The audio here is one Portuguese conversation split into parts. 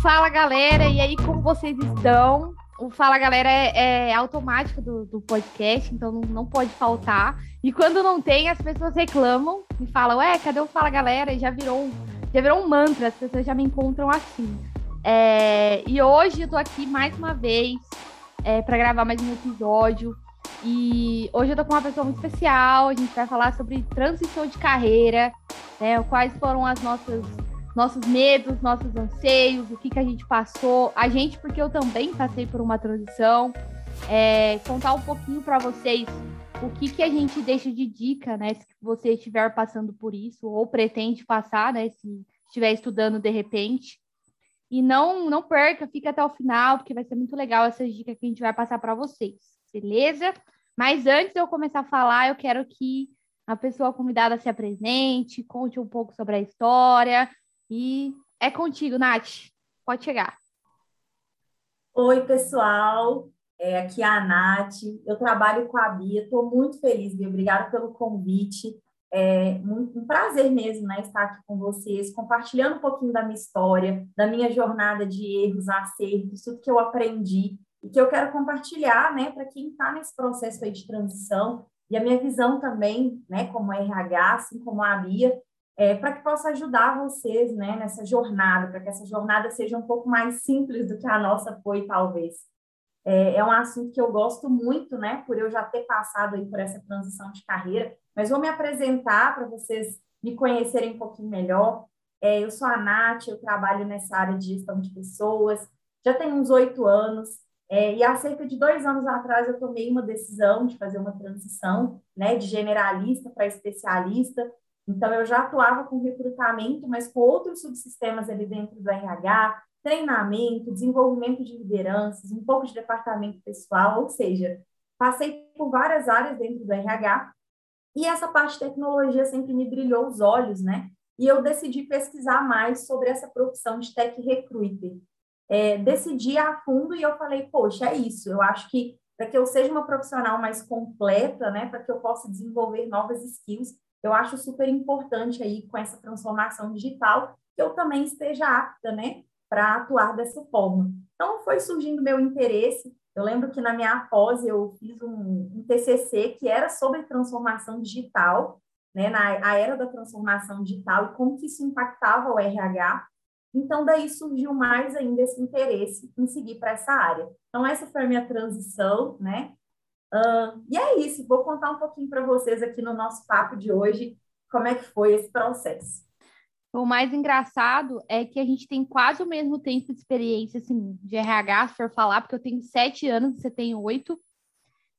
Fala galera, e aí como vocês estão? O Fala Galera é, é automático do, do, podcast, então não, não, pode faltar. E quando não tem, as pessoas reclamam e falam, ué, cadê o Fala Galera? E já virou, já virou um mantra, as pessoas já me encontram assim. É, e hoje eu tô aqui mais uma vez é, para gravar mais um episódio. E hoje eu tô com uma pessoa muito especial, a gente vai falar sobre transição de carreira, né, quais foram as nossas nossos medos, nossos anseios, o que, que a gente passou, a gente, porque eu também passei por uma transição, é, contar um pouquinho para vocês o que, que a gente deixa de dica, né, se você estiver passando por isso, ou pretende passar, né, se estiver estudando de repente. E não, não perca, fica até o final, porque vai ser muito legal essas dicas que a gente vai passar para vocês, beleza? Mas antes de eu começar a falar, eu quero que a pessoa convidada se apresente, conte um pouco sobre a história, e é contigo, Nath. Pode chegar. Oi, pessoal. É, aqui é a Nath. Eu trabalho com a Bia. Estou muito feliz, Bia. Obrigada pelo convite. É um prazer mesmo né, estar aqui com vocês, compartilhando um pouquinho da minha história, da minha jornada de erros, acertos, tudo que eu aprendi e que eu quero compartilhar né, para quem está nesse processo aí de transição e a minha visão também, né, como RH, assim como a Bia, é, para que possa ajudar vocês né, nessa jornada, para que essa jornada seja um pouco mais simples do que a nossa foi, talvez. É, é, um assunto que eu gosto muito, né, por eu já ter passado aí por essa transição de carreira, mas vou me apresentar para vocês me conhecerem um pouquinho melhor. É, eu sou a Nath, eu trabalho nessa área de gestão de pessoas, já tenho uns oito anos, é, e há cerca de dois anos atrás eu tomei uma decisão de fazer uma transição, né, de generalista para especialista, então, eu já atuava com recrutamento, mas com outros subsistemas ali dentro do RH, treinamento, desenvolvimento de lideranças, um pouco de departamento pessoal, ou seja, passei por várias áreas dentro do RH e essa parte de tecnologia sempre me brilhou os olhos, né? E eu decidi pesquisar mais sobre essa profissão de tech recruiter. É, decidi a fundo e eu falei, poxa, é isso. Eu acho que para que eu seja uma profissional mais completa, né, para que eu possa desenvolver novas skills, eu acho super importante aí com essa transformação digital que eu também esteja apta, né, para atuar dessa forma. Então foi surgindo meu interesse. Eu lembro que na minha pós eu fiz um, um TCC que era sobre transformação digital, né, na a era da transformação digital e como que isso impactava o RH. Então daí surgiu mais ainda esse interesse em seguir para essa área. Então essa foi a minha transição, né? Uh, e é isso, vou contar um pouquinho para vocês aqui no nosso papo de hoje como é que foi esse processo. O mais engraçado é que a gente tem quase o mesmo tempo de experiência assim, de RH, se for falar, porque eu tenho sete anos, você tem oito.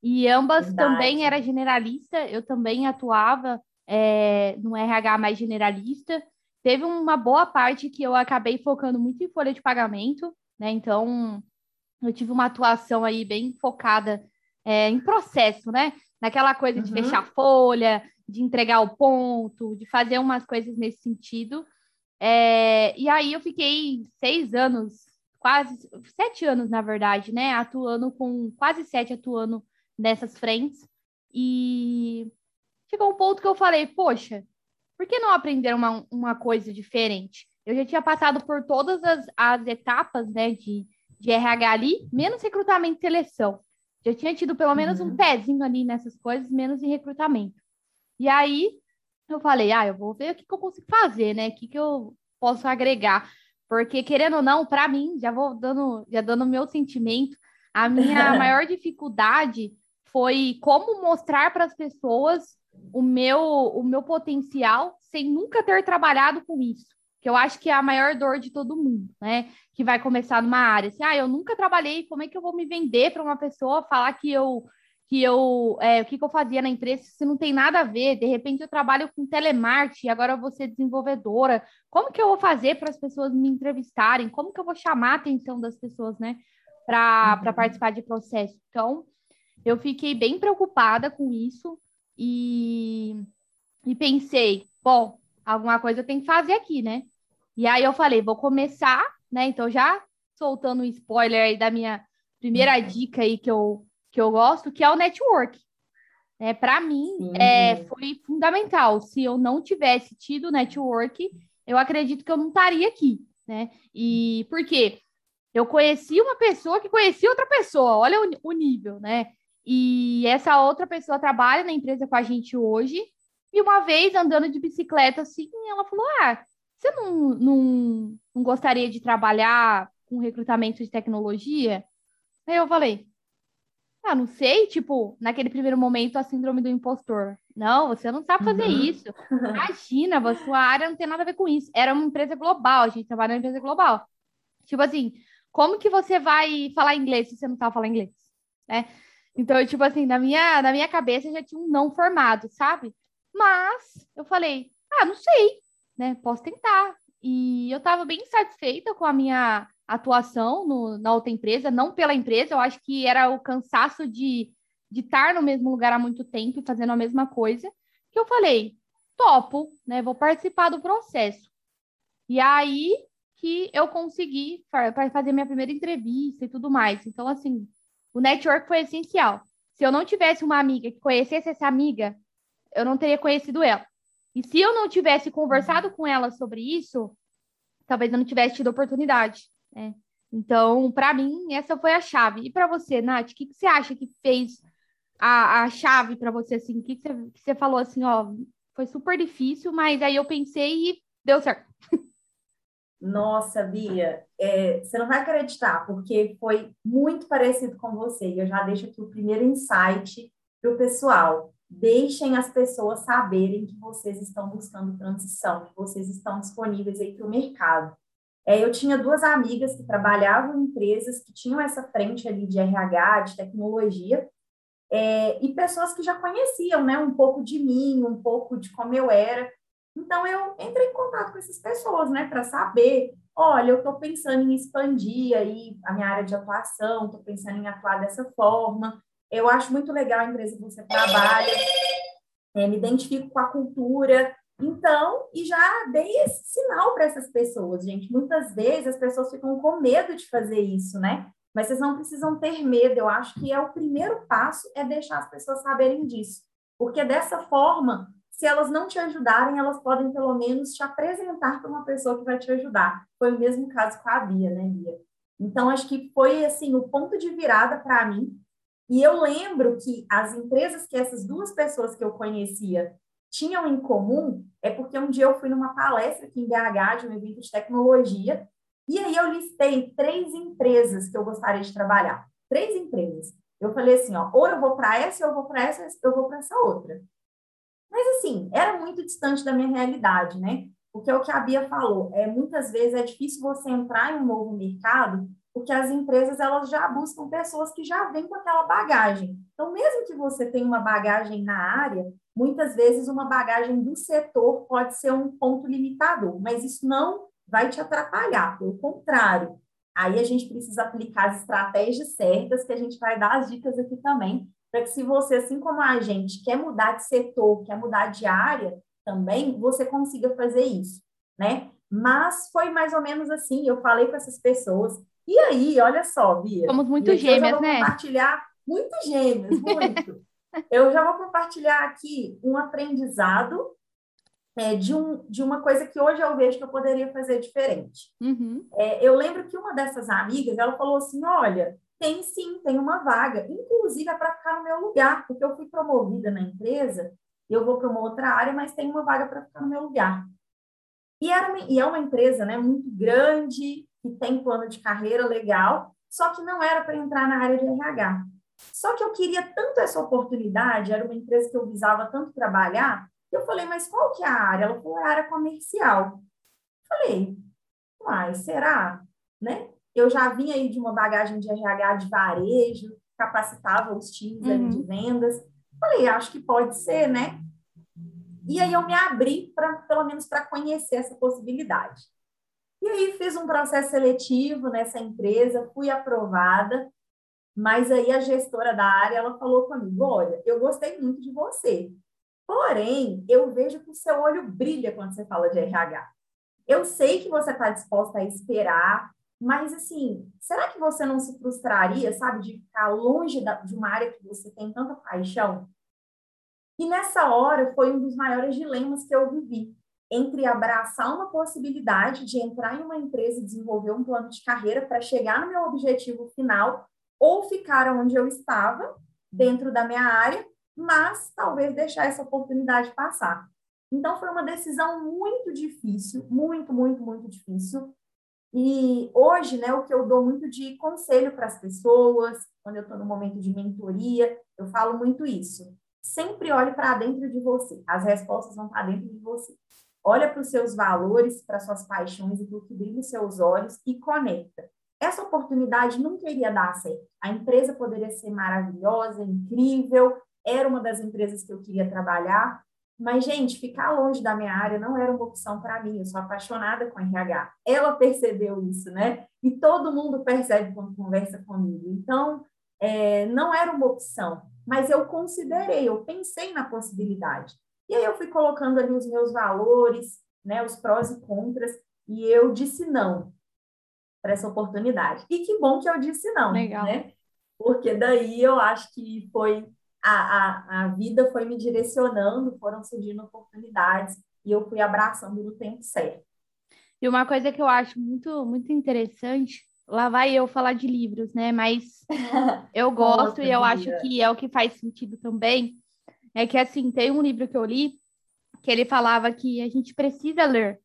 E ambas Verdade. também era generalista, eu também atuava é, no RH mais generalista. Teve uma boa parte que eu acabei focando muito em folha de pagamento, né? Então, eu tive uma atuação aí bem focada é, em processo, né? Naquela coisa de uhum. fechar folha, de entregar o ponto, de fazer umas coisas nesse sentido. É, e aí eu fiquei seis anos, quase sete anos, na verdade, né? Atuando com quase sete atuando nessas frentes. E chegou um ponto que eu falei, poxa, por que não aprender uma, uma coisa diferente? Eu já tinha passado por todas as, as etapas né, de, de RH ali, menos recrutamento e seleção. Já tinha tido pelo menos uhum. um pezinho ali nessas coisas, menos em recrutamento. E aí eu falei, ah, eu vou ver o que, que eu consigo fazer, né? O que, que eu posso agregar. Porque, querendo ou não, para mim, já vou dando, já dando meu sentimento, a minha maior dificuldade foi como mostrar para as pessoas o meu, o meu potencial sem nunca ter trabalhado com isso que eu acho que é a maior dor de todo mundo, né? Que vai começar numa área. Assim, ah, eu nunca trabalhei, como é que eu vou me vender para uma pessoa falar que eu que eu é, o que, que eu fazia na empresa se não tem nada a ver, de repente eu trabalho com telemarketing, agora eu vou ser desenvolvedora. Como que eu vou fazer para as pessoas me entrevistarem? Como que eu vou chamar a atenção das pessoas, né? Para uhum. participar de processo. Então, eu fiquei bem preocupada com isso e, e pensei, bom, alguma coisa eu tenho que fazer aqui, né? E aí eu falei, vou começar, né? Então já soltando um spoiler aí da minha primeira uhum. dica aí que eu, que eu gosto, que é o network. É, Para mim, é, foi fundamental. Se eu não tivesse tido network, eu acredito que eu não estaria aqui, né? E por quê? Eu conheci uma pessoa que conhecia outra pessoa, olha o, o nível, né? E essa outra pessoa trabalha na empresa com a gente hoje. E uma vez, andando de bicicleta, assim, ela falou: Ah, você não, não, não gostaria de trabalhar com recrutamento de tecnologia? Aí eu falei: Ah, não sei, tipo, naquele primeiro momento, a síndrome do impostor. Não, você não sabe fazer uhum. isso. Imagina, a sua área não tem nada a ver com isso. Era uma empresa global, a gente trabalha numa empresa global. Tipo assim, como que você vai falar inglês se você não sabe falar inglês? Né? Então, tipo assim, na minha, na minha cabeça já tinha um não formado, sabe? Mas eu falei, ah, não sei, né? Posso tentar. E eu estava bem satisfeita com a minha atuação no, na outra empresa, não pela empresa, eu acho que era o cansaço de, de estar no mesmo lugar há muito tempo e fazendo a mesma coisa, que eu falei, topo, né? Vou participar do processo. E aí que eu consegui fazer minha primeira entrevista e tudo mais. Então, assim, o network foi essencial. Se eu não tivesse uma amiga que conhecesse essa amiga, eu não teria conhecido ela. E se eu não tivesse conversado com ela sobre isso, talvez eu não tivesse tido oportunidade. Né? Então, para mim, essa foi a chave. E para você, Nath, o que, que, você acha que fez a, a chave para você? Assim, o que, que, você, que você falou assim, ó, foi super difícil, mas aí eu pensei e deu certo. Nossa, Bia, é, você não vai acreditar, porque foi muito parecido com você. E eu já deixo aqui o primeiro insight para o pessoal. Deixem as pessoas saberem que vocês estão buscando transição, que vocês estão disponíveis aí para o mercado. É, eu tinha duas amigas que trabalhavam em empresas que tinham essa frente ali de RH, de tecnologia, é, e pessoas que já conheciam, né, um pouco de mim, um pouco de como eu era, então, eu entrei em contato com essas pessoas, né, para saber, olha, eu estou pensando em expandir aí a minha área de atuação, estou pensando em atuar dessa forma. Eu acho muito legal a empresa que você trabalha, é, me identifico com a cultura. Então, e já dei esse sinal para essas pessoas, gente. Muitas vezes as pessoas ficam com medo de fazer isso, né? Mas vocês não precisam ter medo. Eu acho que é o primeiro passo é deixar as pessoas saberem disso. Porque dessa forma, se elas não te ajudarem, elas podem pelo menos te apresentar para uma pessoa que vai te ajudar. Foi o mesmo caso com a Bia, né, Bia? Então, acho que foi, assim, o ponto de virada para mim. E eu lembro que as empresas que essas duas pessoas que eu conhecia tinham em comum é porque um dia eu fui numa palestra aqui em BH, de um evento de tecnologia, e aí eu listei três empresas que eu gostaria de trabalhar. Três empresas. Eu falei assim, ó, ou eu vou para essa, ou eu vou para essa, eu vou para essa outra. Mas, assim, era muito distante da minha realidade, né? Porque é o que a Bia falou, é, muitas vezes é difícil você entrar em um novo mercado, porque as empresas elas já buscam pessoas que já vêm com aquela bagagem. Então, mesmo que você tenha uma bagagem na área, muitas vezes uma bagagem do setor pode ser um ponto limitador, mas isso não vai te atrapalhar, pelo contrário. Aí a gente precisa aplicar as estratégias certas, que a gente vai dar as dicas aqui também, para que se você, assim como a gente, quer mudar de setor, quer mudar de área também, você consiga fazer isso, né? Mas foi mais ou menos assim, eu falei com essas pessoas. E aí, olha só, Bia. Somos muito gêmeas, eu né? compartilhar muito gêmeas, muito. eu já vou compartilhar aqui um aprendizado é, de, um, de uma coisa que hoje eu vejo que eu poderia fazer diferente. Uhum. É, eu lembro que uma dessas amigas, ela falou assim, olha, tem sim, tem uma vaga. Inclusive é para ficar no meu lugar, porque eu fui promovida na empresa, eu vou para uma outra área, mas tem uma vaga para ficar no meu lugar. E, era uma, e é uma empresa né, muito grande, que tem plano de carreira legal, só que não era para entrar na área de RH. Só que eu queria tanto essa oportunidade, era uma empresa que eu visava tanto trabalhar, eu falei, mas qual que é a área? Ela falou, é a área comercial. Falei, mas será? Né? Eu já vinha aí de uma bagagem de RH de varejo, capacitava os times uhum. de vendas. Falei, acho que pode ser, né? E aí eu me abri para pelo menos para conhecer essa possibilidade. E aí fiz um processo seletivo nessa empresa, fui aprovada, mas aí a gestora da área ela falou comigo: "Olha, eu gostei muito de você. Porém, eu vejo que o seu olho brilha quando você fala de RH. Eu sei que você está disposta a esperar, mas, assim, será que você não se frustraria, sabe, de ficar longe da, de uma área que você tem tanta paixão? E nessa hora foi um dos maiores dilemas que eu vivi entre abraçar uma possibilidade de entrar em uma empresa e desenvolver um plano de carreira para chegar no meu objetivo final ou ficar onde eu estava, dentro da minha área, mas talvez deixar essa oportunidade passar. Então foi uma decisão muito difícil, muito, muito, muito difícil. E hoje, né, o que eu dou muito de conselho para as pessoas, quando eu estou no momento de mentoria, eu falo muito isso. Sempre olhe para dentro de você. As respostas vão para dentro de você. Olha para os seus valores, para suas paixões e para o que brilha os seus olhos e conecta. Essa oportunidade nunca iria dar certo. A empresa poderia ser maravilhosa, incrível, era uma das empresas que eu queria trabalhar, mas, gente, ficar longe da minha área não era uma opção para mim. Eu sou apaixonada com RH. Ela percebeu isso, né? E todo mundo percebe quando conversa comigo. Então, é, não era uma opção, mas eu considerei, eu pensei na possibilidade. E aí eu fui colocando ali os meus valores, né, os prós e contras, e eu disse não para essa oportunidade. E que bom que eu disse não, Legal. né? Porque daí eu acho que foi a, a, a vida foi me direcionando, foram surgindo oportunidades e eu fui abraçando no tempo certo. E uma coisa que eu acho muito muito interessante, lá vai eu falar de livros, né? Mas eu gosto e eu acho que é o que faz sentido também é que assim, tem um livro que eu li que ele falava que a gente precisa ler.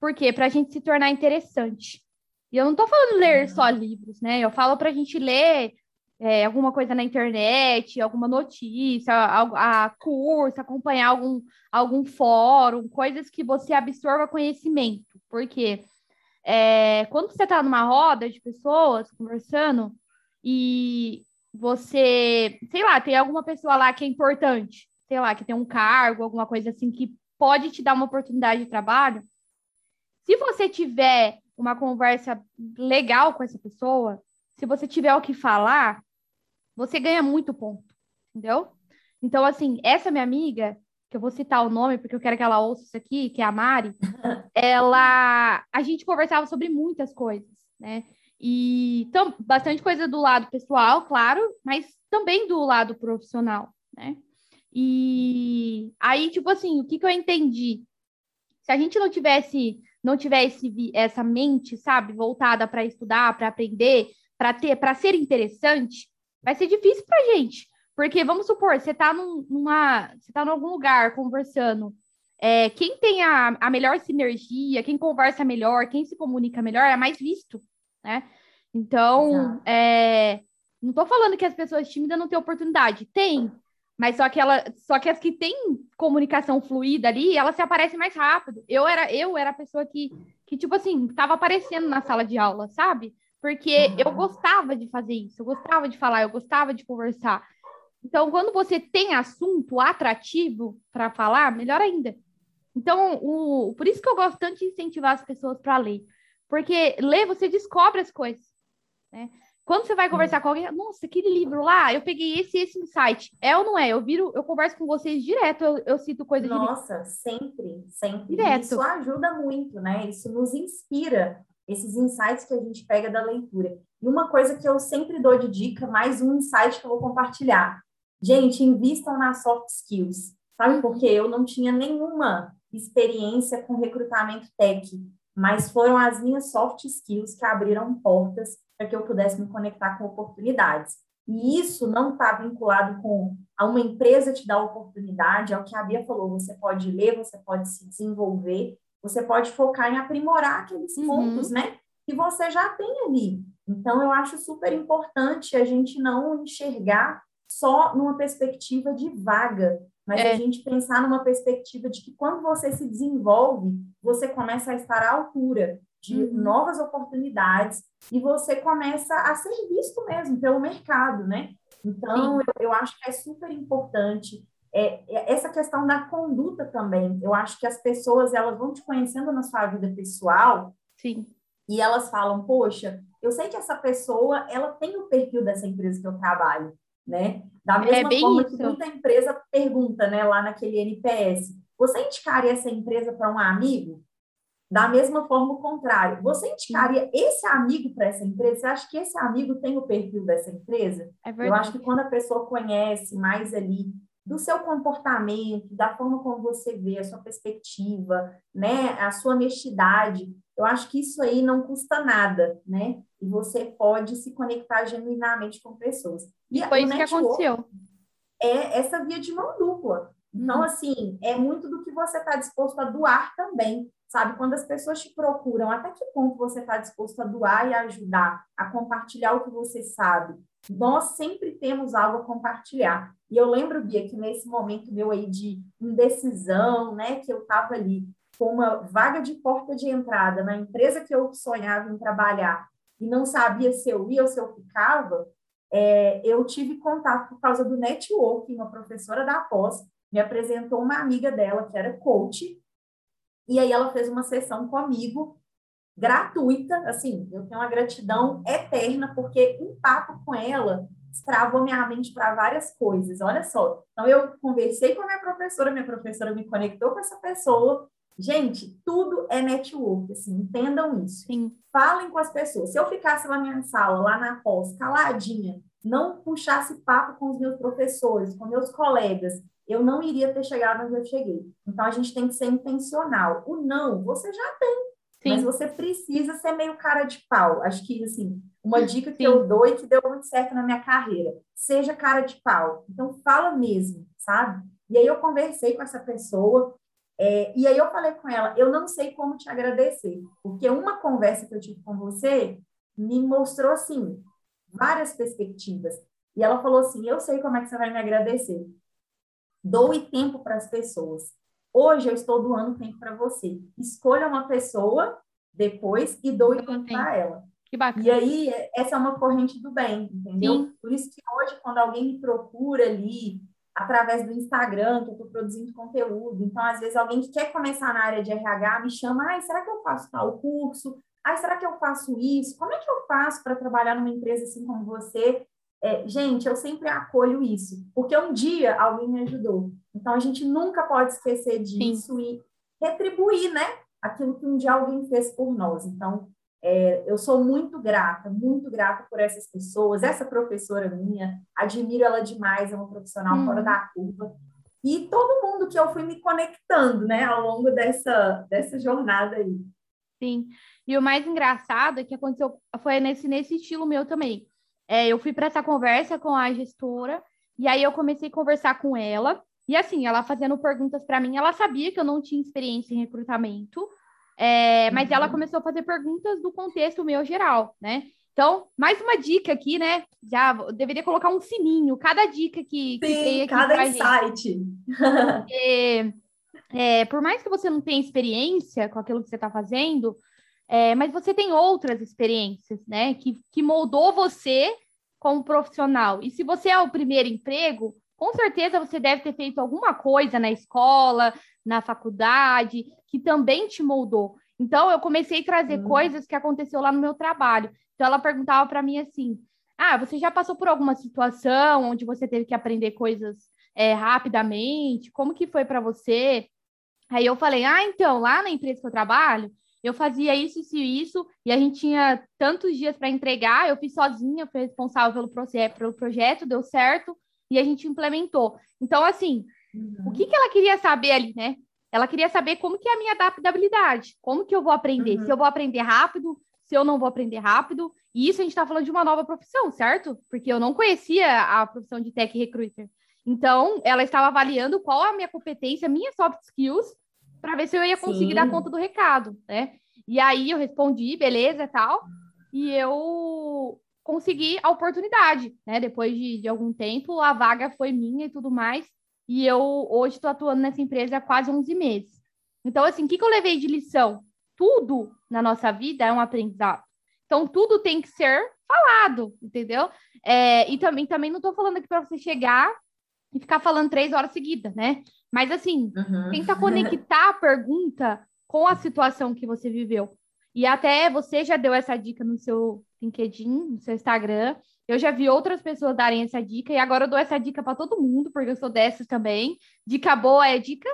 Por quê? Para a gente se tornar interessante. E eu não estou falando ler só livros, né? Eu falo para a gente ler é, alguma coisa na internet, alguma notícia, a, a, curso, acompanhar algum, algum fórum, coisas que você absorva conhecimento. Porque é, quando você está numa roda de pessoas conversando e você, sei lá, tem alguma pessoa lá que é importante, sei lá, que tem um cargo, alguma coisa assim, que pode te dar uma oportunidade de trabalho, se você tiver uma conversa legal com essa pessoa, se você tiver o que falar, você ganha muito ponto, entendeu? Então, assim, essa minha amiga, que eu vou citar o nome porque eu quero que ela ouça isso aqui, que é a Mari, ela. A gente conversava sobre muitas coisas, né? E então, bastante coisa do lado pessoal, claro, mas também do lado profissional, né? E aí, tipo assim, o que, que eu entendi? Se a gente não tivesse, não tivesse essa mente, sabe, voltada para estudar, para aprender, para ter, para ser interessante, vai ser difícil para gente. Porque vamos supor, você está num, numa, você tá em algum lugar conversando, é, quem tem a, a melhor sinergia, quem conversa melhor, quem se comunica melhor, é mais visto né? Então, é, não estou falando que as pessoas tímidas não têm oportunidade, tem, mas só que ela, só que as que têm comunicação fluida ali, elas se aparecem mais rápido. Eu era, eu era a pessoa que, que tipo assim, estava aparecendo na sala de aula, sabe? Porque eu gostava de fazer isso, eu gostava de falar, eu gostava de conversar. Então, quando você tem assunto atrativo para falar, melhor ainda. Então, o, por isso que eu gosto tanto de incentivar as pessoas para ler. Porque ler, você descobre as coisas, né? Quando você vai conversar com alguém, nossa, aquele livro lá, eu peguei esse esse insight. É ou não é? Eu viro, eu converso com vocês direto, eu, eu cito coisas Nossa, sempre, sempre. Direto. Isso ajuda muito, né? Isso nos inspira, esses insights que a gente pega da leitura. E uma coisa que eu sempre dou de dica, mais um insight que eu vou compartilhar. Gente, invistam nas soft skills. Sabe por quê? Eu não tinha nenhuma experiência com recrutamento tech mas foram as minhas soft skills que abriram portas para que eu pudesse me conectar com oportunidades. E isso não está vinculado com a uma empresa te dar oportunidade, é o que a Bia falou, você pode ler, você pode se desenvolver, você pode focar em aprimorar aqueles uhum. pontos, né, que você já tem ali. Então, eu acho super importante a gente não enxergar só numa perspectiva de vaga, mas é. a gente pensar numa perspectiva de que quando você se desenvolve, você começa a estar à altura de uhum. novas oportunidades e você começa a ser visto mesmo pelo mercado, né? Então, eu, eu, acho que é super importante é, é, essa questão da conduta também. Eu acho que as pessoas elas vão te conhecendo na sua vida pessoal Sim. e elas falam, poxa, eu sei que essa pessoa ela tem o perfil dessa empresa que eu trabalho né? Da é mesma é forma isso. que muita empresa pergunta, né, lá naquele NPS, você indicaria essa empresa para um amigo? Da mesma forma, o contrário. Você indicaria esse amigo para essa empresa? Você acha que esse amigo tem o perfil dessa empresa? É Eu acho que quando a pessoa conhece mais ali do seu comportamento, da forma como você vê, a sua perspectiva, né, a sua honestidade. Eu acho que isso aí não custa nada, né? E você pode se conectar genuinamente com pessoas. E foi isso que aconteceu. É essa via de mão dupla. Então, uhum. assim, é muito do que você está disposto a doar também, sabe? Quando as pessoas te procuram, até que ponto você está disposto a doar e ajudar, a compartilhar o que você sabe. Nós sempre temos algo a compartilhar. E eu lembro, Bia, que nesse momento meu aí de indecisão, né, que eu estava ali com uma vaga de porta de entrada na empresa que eu sonhava em trabalhar e não sabia se eu ia ou se eu ficava, é, eu tive contato por causa do network, uma professora da pós me apresentou uma amiga dela que era coach, e aí ela fez uma sessão comigo gratuita, assim, eu tenho uma gratidão eterna, porque um papo com ela travou minha mente para várias coisas, olha só. Então, eu conversei com a minha professora, minha professora me conectou com essa pessoa. Gente, tudo é network, assim, entendam isso. Sim. Falem com as pessoas. Se eu ficasse lá na minha sala, lá na pós, caladinha, não puxasse papo com os meus professores, com meus colegas, eu não iria ter chegado onde eu cheguei. Então, a gente tem que ser intencional. O não, você já tem, Sim. mas você precisa ser meio cara de pau. Acho que, assim, uma dica que Sim. eu dou e que deu muito certo na minha carreira, seja cara de pau. Então, fala mesmo, sabe? E aí, eu conversei com essa pessoa, é, e aí eu falei com ela, eu não sei como te agradecer, porque uma conversa que eu tive com você me mostrou, assim, várias perspectivas. E ela falou assim, eu sei como é que você vai me agradecer. Doe tempo para as pessoas. Hoje eu estou doando tempo para você. Escolha uma pessoa depois e doe tempo para ela. Que bacana. E aí, essa é uma corrente do bem, entendeu? Sim. Por isso que hoje, quando alguém me procura ali, através do Instagram, que eu estou produzindo conteúdo, então, às vezes, alguém que quer começar na área de RH me chama, ai, será que eu faço tal curso? Ai, será que eu faço isso? Como é que eu faço para trabalhar numa empresa assim como você? É, gente, eu sempre acolho isso, porque um dia alguém me ajudou. Então, a gente nunca pode esquecer disso Sim. e retribuir, né? Aquilo que um dia alguém fez por nós. Então, é, eu sou muito grata, muito grata por essas pessoas. Essa professora minha, admiro ela demais, é uma profissional hum. fora da curva. E todo mundo que eu fui me conectando, né, ao longo dessa, dessa jornada aí. Sim. E o mais engraçado é que aconteceu, foi nesse, nesse estilo meu também. É, eu fui para essa conversa com a gestora e aí eu comecei a conversar com ela. E assim, ela fazendo perguntas para mim, ela sabia que eu não tinha experiência em recrutamento, é, mas ela uhum. começou a fazer perguntas do contexto meu geral, né? Então, mais uma dica aqui, né? Já deveria colocar um sininho, cada dica que, que Sim, tem aqui cada insight. é, é, por mais que você não tenha experiência com aquilo que você está fazendo, é, mas você tem outras experiências, né? Que, que moldou você como profissional. E se você é o primeiro emprego, com certeza você deve ter feito alguma coisa na escola, na faculdade, que também te moldou. Então, eu comecei a trazer uhum. coisas que aconteceu lá no meu trabalho. Então, ela perguntava para mim assim: Ah, você já passou por alguma situação onde você teve que aprender coisas é, rapidamente? Como que foi para você? Aí eu falei: Ah, então, lá na empresa que eu trabalho, eu fazia isso, isso e isso, e a gente tinha tantos dias para entregar, eu fiz sozinha, fui responsável pelo, processo, pelo projeto, deu certo, e a gente implementou. Então, assim, uhum. o que, que ela queria saber ali, né? Ela queria saber como que é a minha adaptabilidade, como que eu vou aprender, uhum. se eu vou aprender rápido, se eu não vou aprender rápido, e isso a gente está falando de uma nova profissão, certo? Porque eu não conhecia a profissão de tech recruiter. Então, ela estava avaliando qual a minha competência, minhas soft skills, para ver se eu ia conseguir Sim. dar conta do recado, né? E aí eu respondi, beleza tal, e eu consegui a oportunidade, né? Depois de, de algum tempo, a vaga foi minha e tudo mais, e eu hoje estou atuando nessa empresa há quase 11 meses. Então, assim, o que, que eu levei de lição? Tudo na nossa vida é um aprendizado. Então, tudo tem que ser falado, entendeu? É, e também, também não estou falando aqui para você chegar e ficar falando três horas seguidas, né? Mas assim, uhum. tenta conectar a pergunta com a situação que você viveu. E até você já deu essa dica no seu LinkedIn, no seu Instagram. Eu já vi outras pessoas darem essa dica e agora eu dou essa dica para todo mundo, porque eu sou dessas também. Dica boa é dica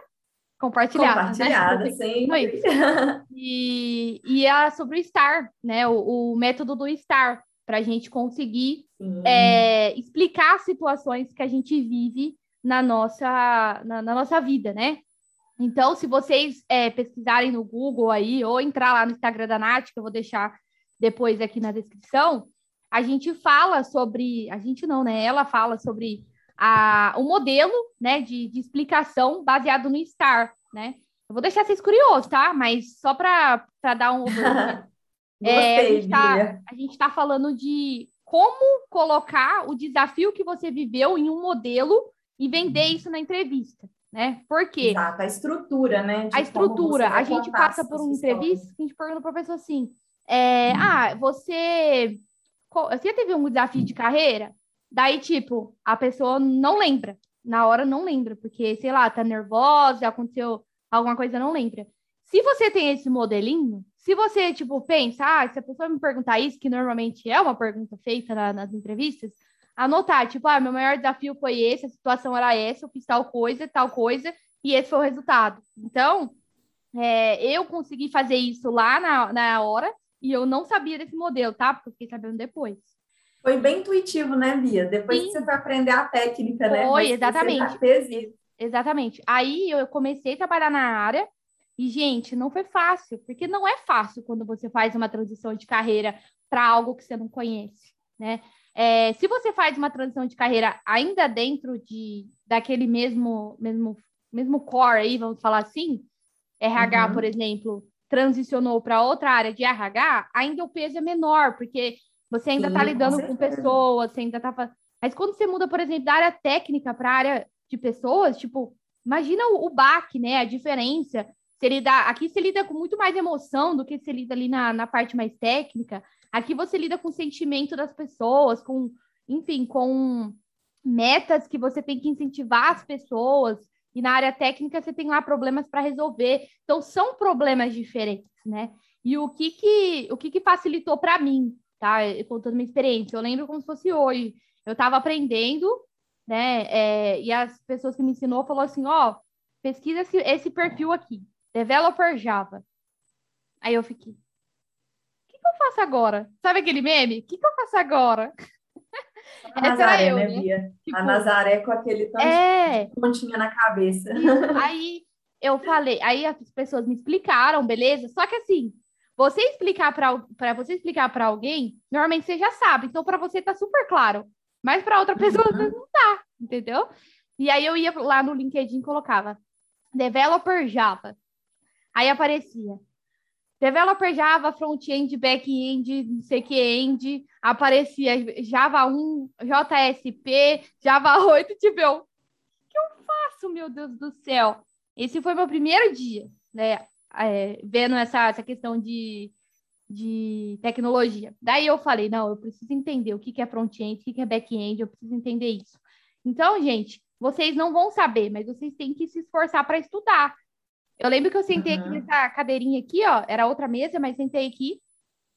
compartilhada. Né? Compartilhada, né? sempre. E, e é sobre o STAR, né? O, o método do STAR, para a gente conseguir é, explicar situações que a gente vive na nossa, na, na nossa vida, né? Então, se vocês é, pesquisarem no Google aí, ou entrar lá no Instagram da Nath, que eu vou deixar depois aqui na descrição, a gente fala sobre. A gente não, né? Ela fala sobre a, o modelo né, de, de explicação baseado no STAR, né? Eu vou deixar vocês curiosos, tá? Mas só para dar um é, a gente está tá falando de como colocar o desafio que você viveu em um modelo e vender isso na entrevista, né? Por quê? Exato, a estrutura, né? a estrutura. A gente passa por uma entrevista, a gente pergunta para a pessoa assim, é, hum. ah, você, você teve um desafio de carreira? Daí, tipo, a pessoa não lembra. Na hora não lembra, porque, sei lá, tá nervosa, aconteceu alguma coisa, não lembra. Se você tem esse modelinho, se você, tipo, pensa, ah, se a pessoa me perguntar isso, que normalmente é uma pergunta feita na, nas entrevistas, anotar, tipo, ah, meu maior desafio foi esse, a situação era essa, eu fiz tal coisa, tal coisa, e esse foi o resultado. Então, é, eu consegui fazer isso lá na, na hora, e eu não sabia desse modelo, tá? Porque fiquei sabendo depois. Foi bem intuitivo, né, Bia? Depois Sim. que você vai aprender a técnica, né? Foi, exatamente. Exatamente. Aí eu comecei a trabalhar na área, e, gente, não foi fácil, porque não é fácil quando você faz uma transição de carreira para algo que você não conhece, né? É, se você faz uma transição de carreira ainda dentro de daquele mesmo mesmo mesmo core aí, vamos falar assim, RH, uhum. por exemplo, transicionou para outra área de RH, ainda o peso é menor, porque você ainda está lidando com, com pessoas, você ainda está Mas quando você muda, por exemplo, da área técnica para a área de pessoas, tipo, imagina o, o baque, né? A diferença. Você lida, aqui você lida com muito mais emoção do que você lida ali na, na parte mais técnica. Aqui você lida com o sentimento das pessoas, com, enfim, com metas que você tem que incentivar as pessoas. E na área técnica você tem lá problemas para resolver. Então são problemas diferentes, né? E o que que, o que, que facilitou para mim, tá? Contando minha experiência. Eu lembro como se fosse hoje. Eu estava aprendendo, né? É, e as pessoas que me ensinou falou assim, ó, oh, pesquisa esse, esse perfil aqui, developer Java. Aí eu fiquei, que eu faço agora? Sabe aquele meme? O que, que eu faço agora? A Nazaré, eu, né, né? Bia? Tipo, a Nazaré com aquele tanto é... de pontinha na cabeça. Aí eu falei, aí as pessoas me explicaram, beleza? Só que assim, você explicar para você explicar para alguém, normalmente você já sabe, então para você tá super claro. Mas para outra pessoa uhum. não tá, entendeu? E aí eu ia lá no LinkedIn e colocava developer Java. Aí aparecia Developer Java, front-end, back-end, não sei que end, aparecia Java 1, JSP, Java 8, tipo, eu, o que eu faço, meu Deus do céu? Esse foi meu primeiro dia, né, é, vendo essa, essa questão de, de tecnologia. Daí eu falei, não, eu preciso entender o que, que é front-end, o que, que é back-end, eu preciso entender isso. Então, gente, vocês não vão saber, mas vocês têm que se esforçar para estudar. Eu lembro que eu sentei uhum. aqui nessa cadeirinha aqui, ó, era outra mesa, mas sentei aqui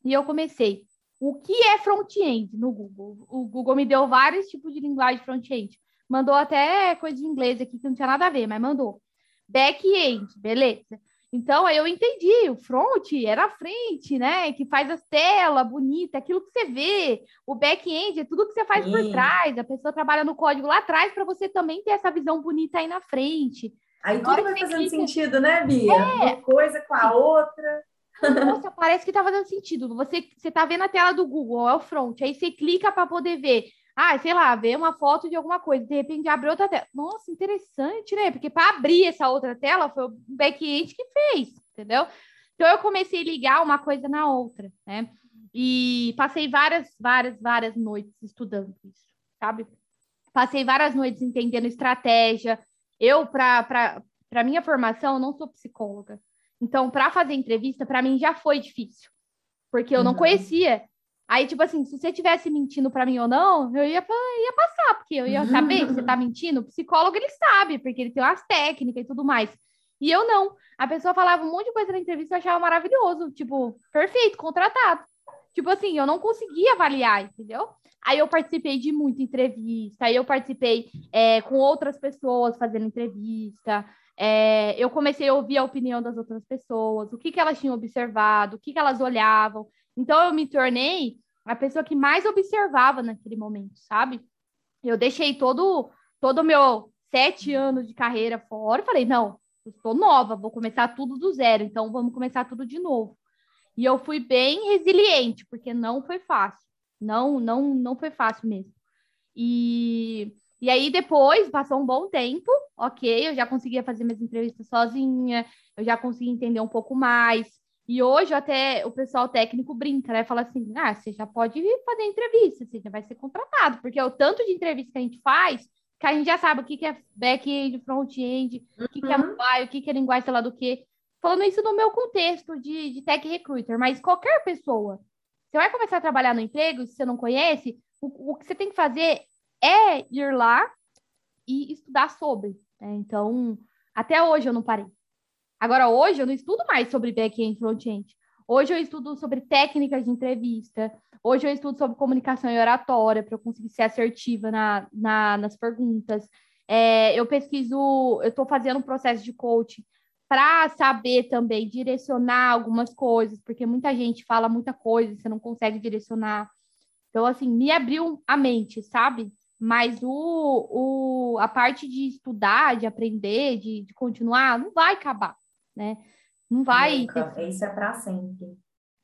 e eu comecei. O que é front-end no Google? O Google me deu vários tipos de linguagem front-end. Mandou até coisa de inglês aqui que não tinha nada a ver, mas mandou. Back-end, beleza. Então, aí eu entendi, o front era a frente, né? Que faz as telas bonitas, aquilo que você vê. O back-end é tudo que você faz Sim. por trás. A pessoa trabalha no código lá atrás para você também ter essa visão bonita aí na frente. Aí tudo vai fazendo sentido, né, Bia? É. Uma coisa com a outra. Nossa, parece que tá fazendo sentido. Você, você tá vendo a tela do Google, é o front, aí você clica para poder ver. Ah, sei lá, ver uma foto de alguma coisa, de repente abre outra tela. Nossa, interessante, né? Porque para abrir essa outra tela foi o back-end que fez, entendeu? Então eu comecei a ligar uma coisa na outra, né? E passei várias, várias, várias noites estudando isso, sabe? Passei várias noites entendendo estratégia, eu, para minha formação, não sou psicóloga. Então, para fazer entrevista, para mim já foi difícil. Porque eu não uhum. conhecia. Aí, tipo assim, se você tivesse mentindo para mim ou não, eu ia, ia passar, porque eu ia saber que você tá mentindo. O psicólogo, ele sabe, porque ele tem umas técnicas e tudo mais. E eu não. A pessoa falava um monte de coisa na entrevista, eu achava maravilhoso. Tipo, perfeito, contratado. Tipo assim, eu não conseguia avaliar, entendeu? Aí eu participei de muita entrevista, aí eu participei é, com outras pessoas fazendo entrevista. É, eu comecei a ouvir a opinião das outras pessoas, o que, que elas tinham observado, o que, que elas olhavam. Então eu me tornei a pessoa que mais observava naquele momento, sabe? Eu deixei todo todo meu sete anos de carreira fora. Eu falei, não, eu estou nova, vou começar tudo do zero, então vamos começar tudo de novo. E eu fui bem resiliente, porque não foi fácil. Não, não, não foi fácil mesmo. E, e aí depois, passou um bom tempo, ok, eu já conseguia fazer minhas entrevistas sozinha, eu já conseguia entender um pouco mais. E hoje até o pessoal técnico brinca, né? Fala assim: ah, você já pode fazer entrevista, você já vai ser contratado, porque é o tanto de entrevista que a gente faz que a gente já sabe o que, que é back-end, front-end, uhum. o que, que é uhum. mobile, o que, que é linguagem, sei lá do que. Falando isso no meu contexto de, de tech recruiter, mas qualquer pessoa, você vai começar a trabalhar no emprego, se você não conhece, o, o que você tem que fazer é ir lá e estudar sobre. Né? Então, até hoje eu não parei. Agora, hoje eu não estudo mais sobre back-end front-end. Hoje eu estudo sobre técnicas de entrevista. Hoje eu estudo sobre comunicação e oratória para eu conseguir ser assertiva na, na nas perguntas. É, eu pesquiso, eu estou fazendo um processo de coaching para saber também direcionar algumas coisas, porque muita gente fala muita coisa, você não consegue direcionar. Então, assim, me abriu a mente, sabe? Mas o, o, a parte de estudar, de aprender, de, de continuar, não vai acabar, né? Não vai. Nunca. Ter... Isso é para sempre.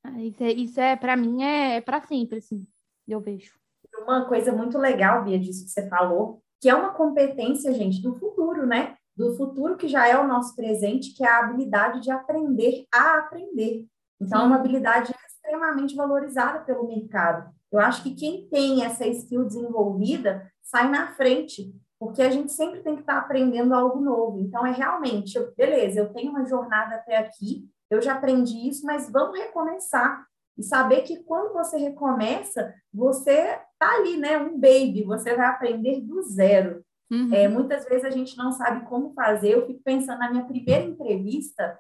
Ah, isso é, isso é para mim, é, é para sempre, assim, eu vejo. Uma coisa muito legal, Bia, disso que você falou, que é uma competência, gente, do futuro, né? Do futuro que já é o nosso presente, que é a habilidade de aprender a aprender. Então, Sim. é uma habilidade extremamente valorizada pelo mercado. Eu acho que quem tem essa skill desenvolvida sai na frente, porque a gente sempre tem que estar aprendendo algo novo. Então, é realmente, eu, beleza, eu tenho uma jornada até aqui, eu já aprendi isso, mas vamos recomeçar. E saber que quando você recomeça, você tá ali, né? Um baby, você vai aprender do zero. Uhum. É, muitas vezes a gente não sabe como fazer. Eu fico pensando na minha primeira entrevista,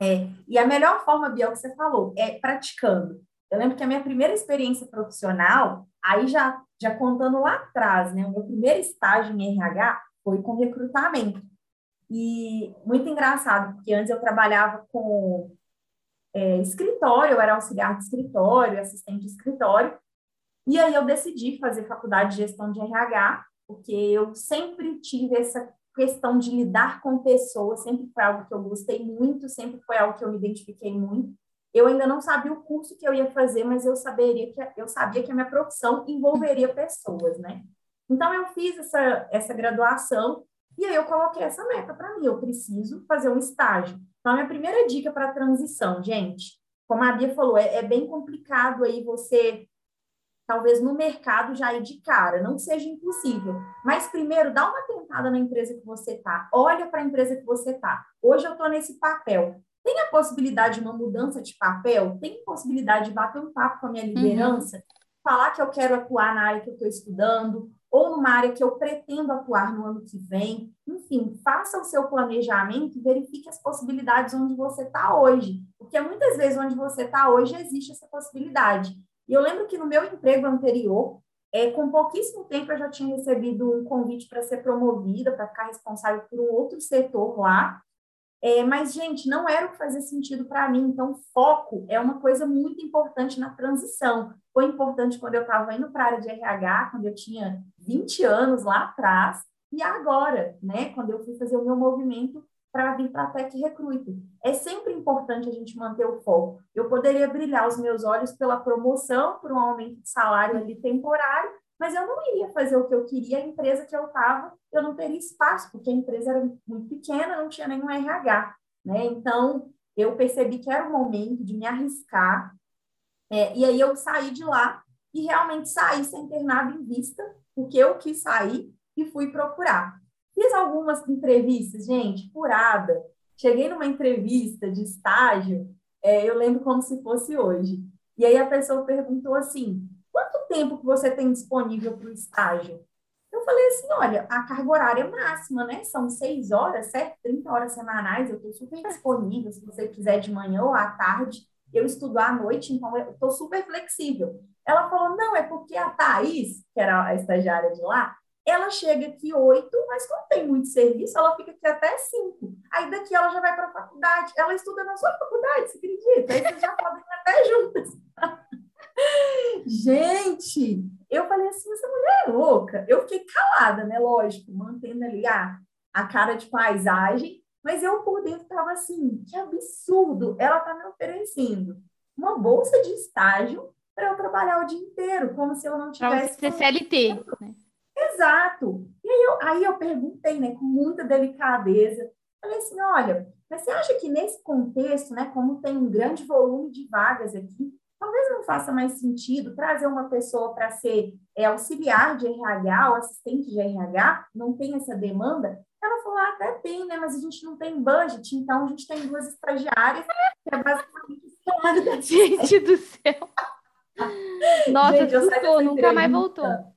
é, e a melhor forma, Biel, que você falou, é praticando. Eu lembro que a minha primeira experiência profissional, aí já, já contando lá atrás, né? O meu primeiro estágio em RH foi com recrutamento. E muito engraçado, porque antes eu trabalhava com é, escritório, eu era auxiliar de escritório, assistente de escritório, e aí eu decidi fazer faculdade de gestão de RH, porque eu sempre tive essa questão de lidar com pessoas, sempre foi algo que eu gostei muito, sempre foi algo que eu me identifiquei muito. Eu ainda não sabia o curso que eu ia fazer, mas eu saberia que eu sabia que a minha profissão envolveria pessoas, né? Então eu fiz essa essa graduação e aí eu coloquei essa meta para mim, eu preciso fazer um estágio. Então a minha primeira dica para transição, gente, como a Bia falou, é, é bem complicado aí você talvez no mercado já ir de cara, não seja impossível. Mas primeiro, dá uma tentada na empresa que você está, olha para a empresa que você está. Hoje eu estou nesse papel. Tem a possibilidade de uma mudança de papel? Tem possibilidade de bater um papo com a minha uhum. liderança? Uhum. Falar que eu quero atuar na área que eu estou estudando? Ou numa área que eu pretendo atuar no ano que vem? Enfim, faça o seu planejamento e verifique as possibilidades onde você está hoje. Porque muitas vezes onde você está hoje existe essa possibilidade. E eu lembro que no meu emprego anterior, é, com pouquíssimo tempo eu já tinha recebido um convite para ser promovida, para ficar responsável por um outro setor lá. É, mas, gente, não era o que fazia sentido para mim. Então, foco é uma coisa muito importante na transição. Foi importante quando eu estava indo para a área de RH, quando eu tinha 20 anos lá atrás, e agora, né, quando eu fui fazer o meu movimento para vir para a Tech Recruiter. É sempre importante a gente manter o foco. Eu poderia brilhar os meus olhos pela promoção, por um aumento de salário ali temporário, mas eu não iria fazer o que eu queria, a empresa que eu estava, eu não teria espaço, porque a empresa era muito pequena, não tinha nenhum RH, né? Então, eu percebi que era o momento de me arriscar, é, e aí eu saí de lá e realmente saí sem ter nada em vista, porque eu quis sair e fui procurar. Fiz algumas entrevistas, gente, furada. Cheguei numa entrevista de estágio, é, eu lembro como se fosse hoje. E aí a pessoa perguntou assim: quanto tempo que você tem disponível para o estágio? Eu falei assim, olha, a carga horária máxima, né? São seis horas, certo? 30 horas semanais, eu estou super disponível, se você quiser de manhã ou à tarde. Eu estudo à noite, então eu estou super flexível. Ela falou, não, é porque a Thaís, que era a estagiária de lá, ela chega aqui oito, mas como tem muito serviço, ela fica aqui até cinco. Aí daqui ela já vai para a faculdade. Ela estuda na sua faculdade, você acredita? Aí vocês já podem ir até juntas. Gente, eu falei assim, essa mulher é louca. Eu fiquei calada, né? Lógico, mantendo ali a, a cara de paisagem, mas eu por dentro estava assim, que absurdo, ela está me oferecendo uma bolsa de estágio para eu trabalhar o dia inteiro, como se eu não tivesse... Ser CLT, né? Exato. E aí eu, aí eu perguntei, né, com muita delicadeza, falei assim, olha, mas você acha que nesse contexto, né, como tem um grande volume de vagas aqui, talvez não faça mais sentido trazer uma pessoa para ser é, auxiliar de RH ou assistente de RH, não tem essa demanda? Ela falou, ah, até tem, né, mas a gente não tem budget, então a gente tem duas estagiárias, que é basicamente Gente do céu! Nossa, gente, assustou, nunca mais voltou.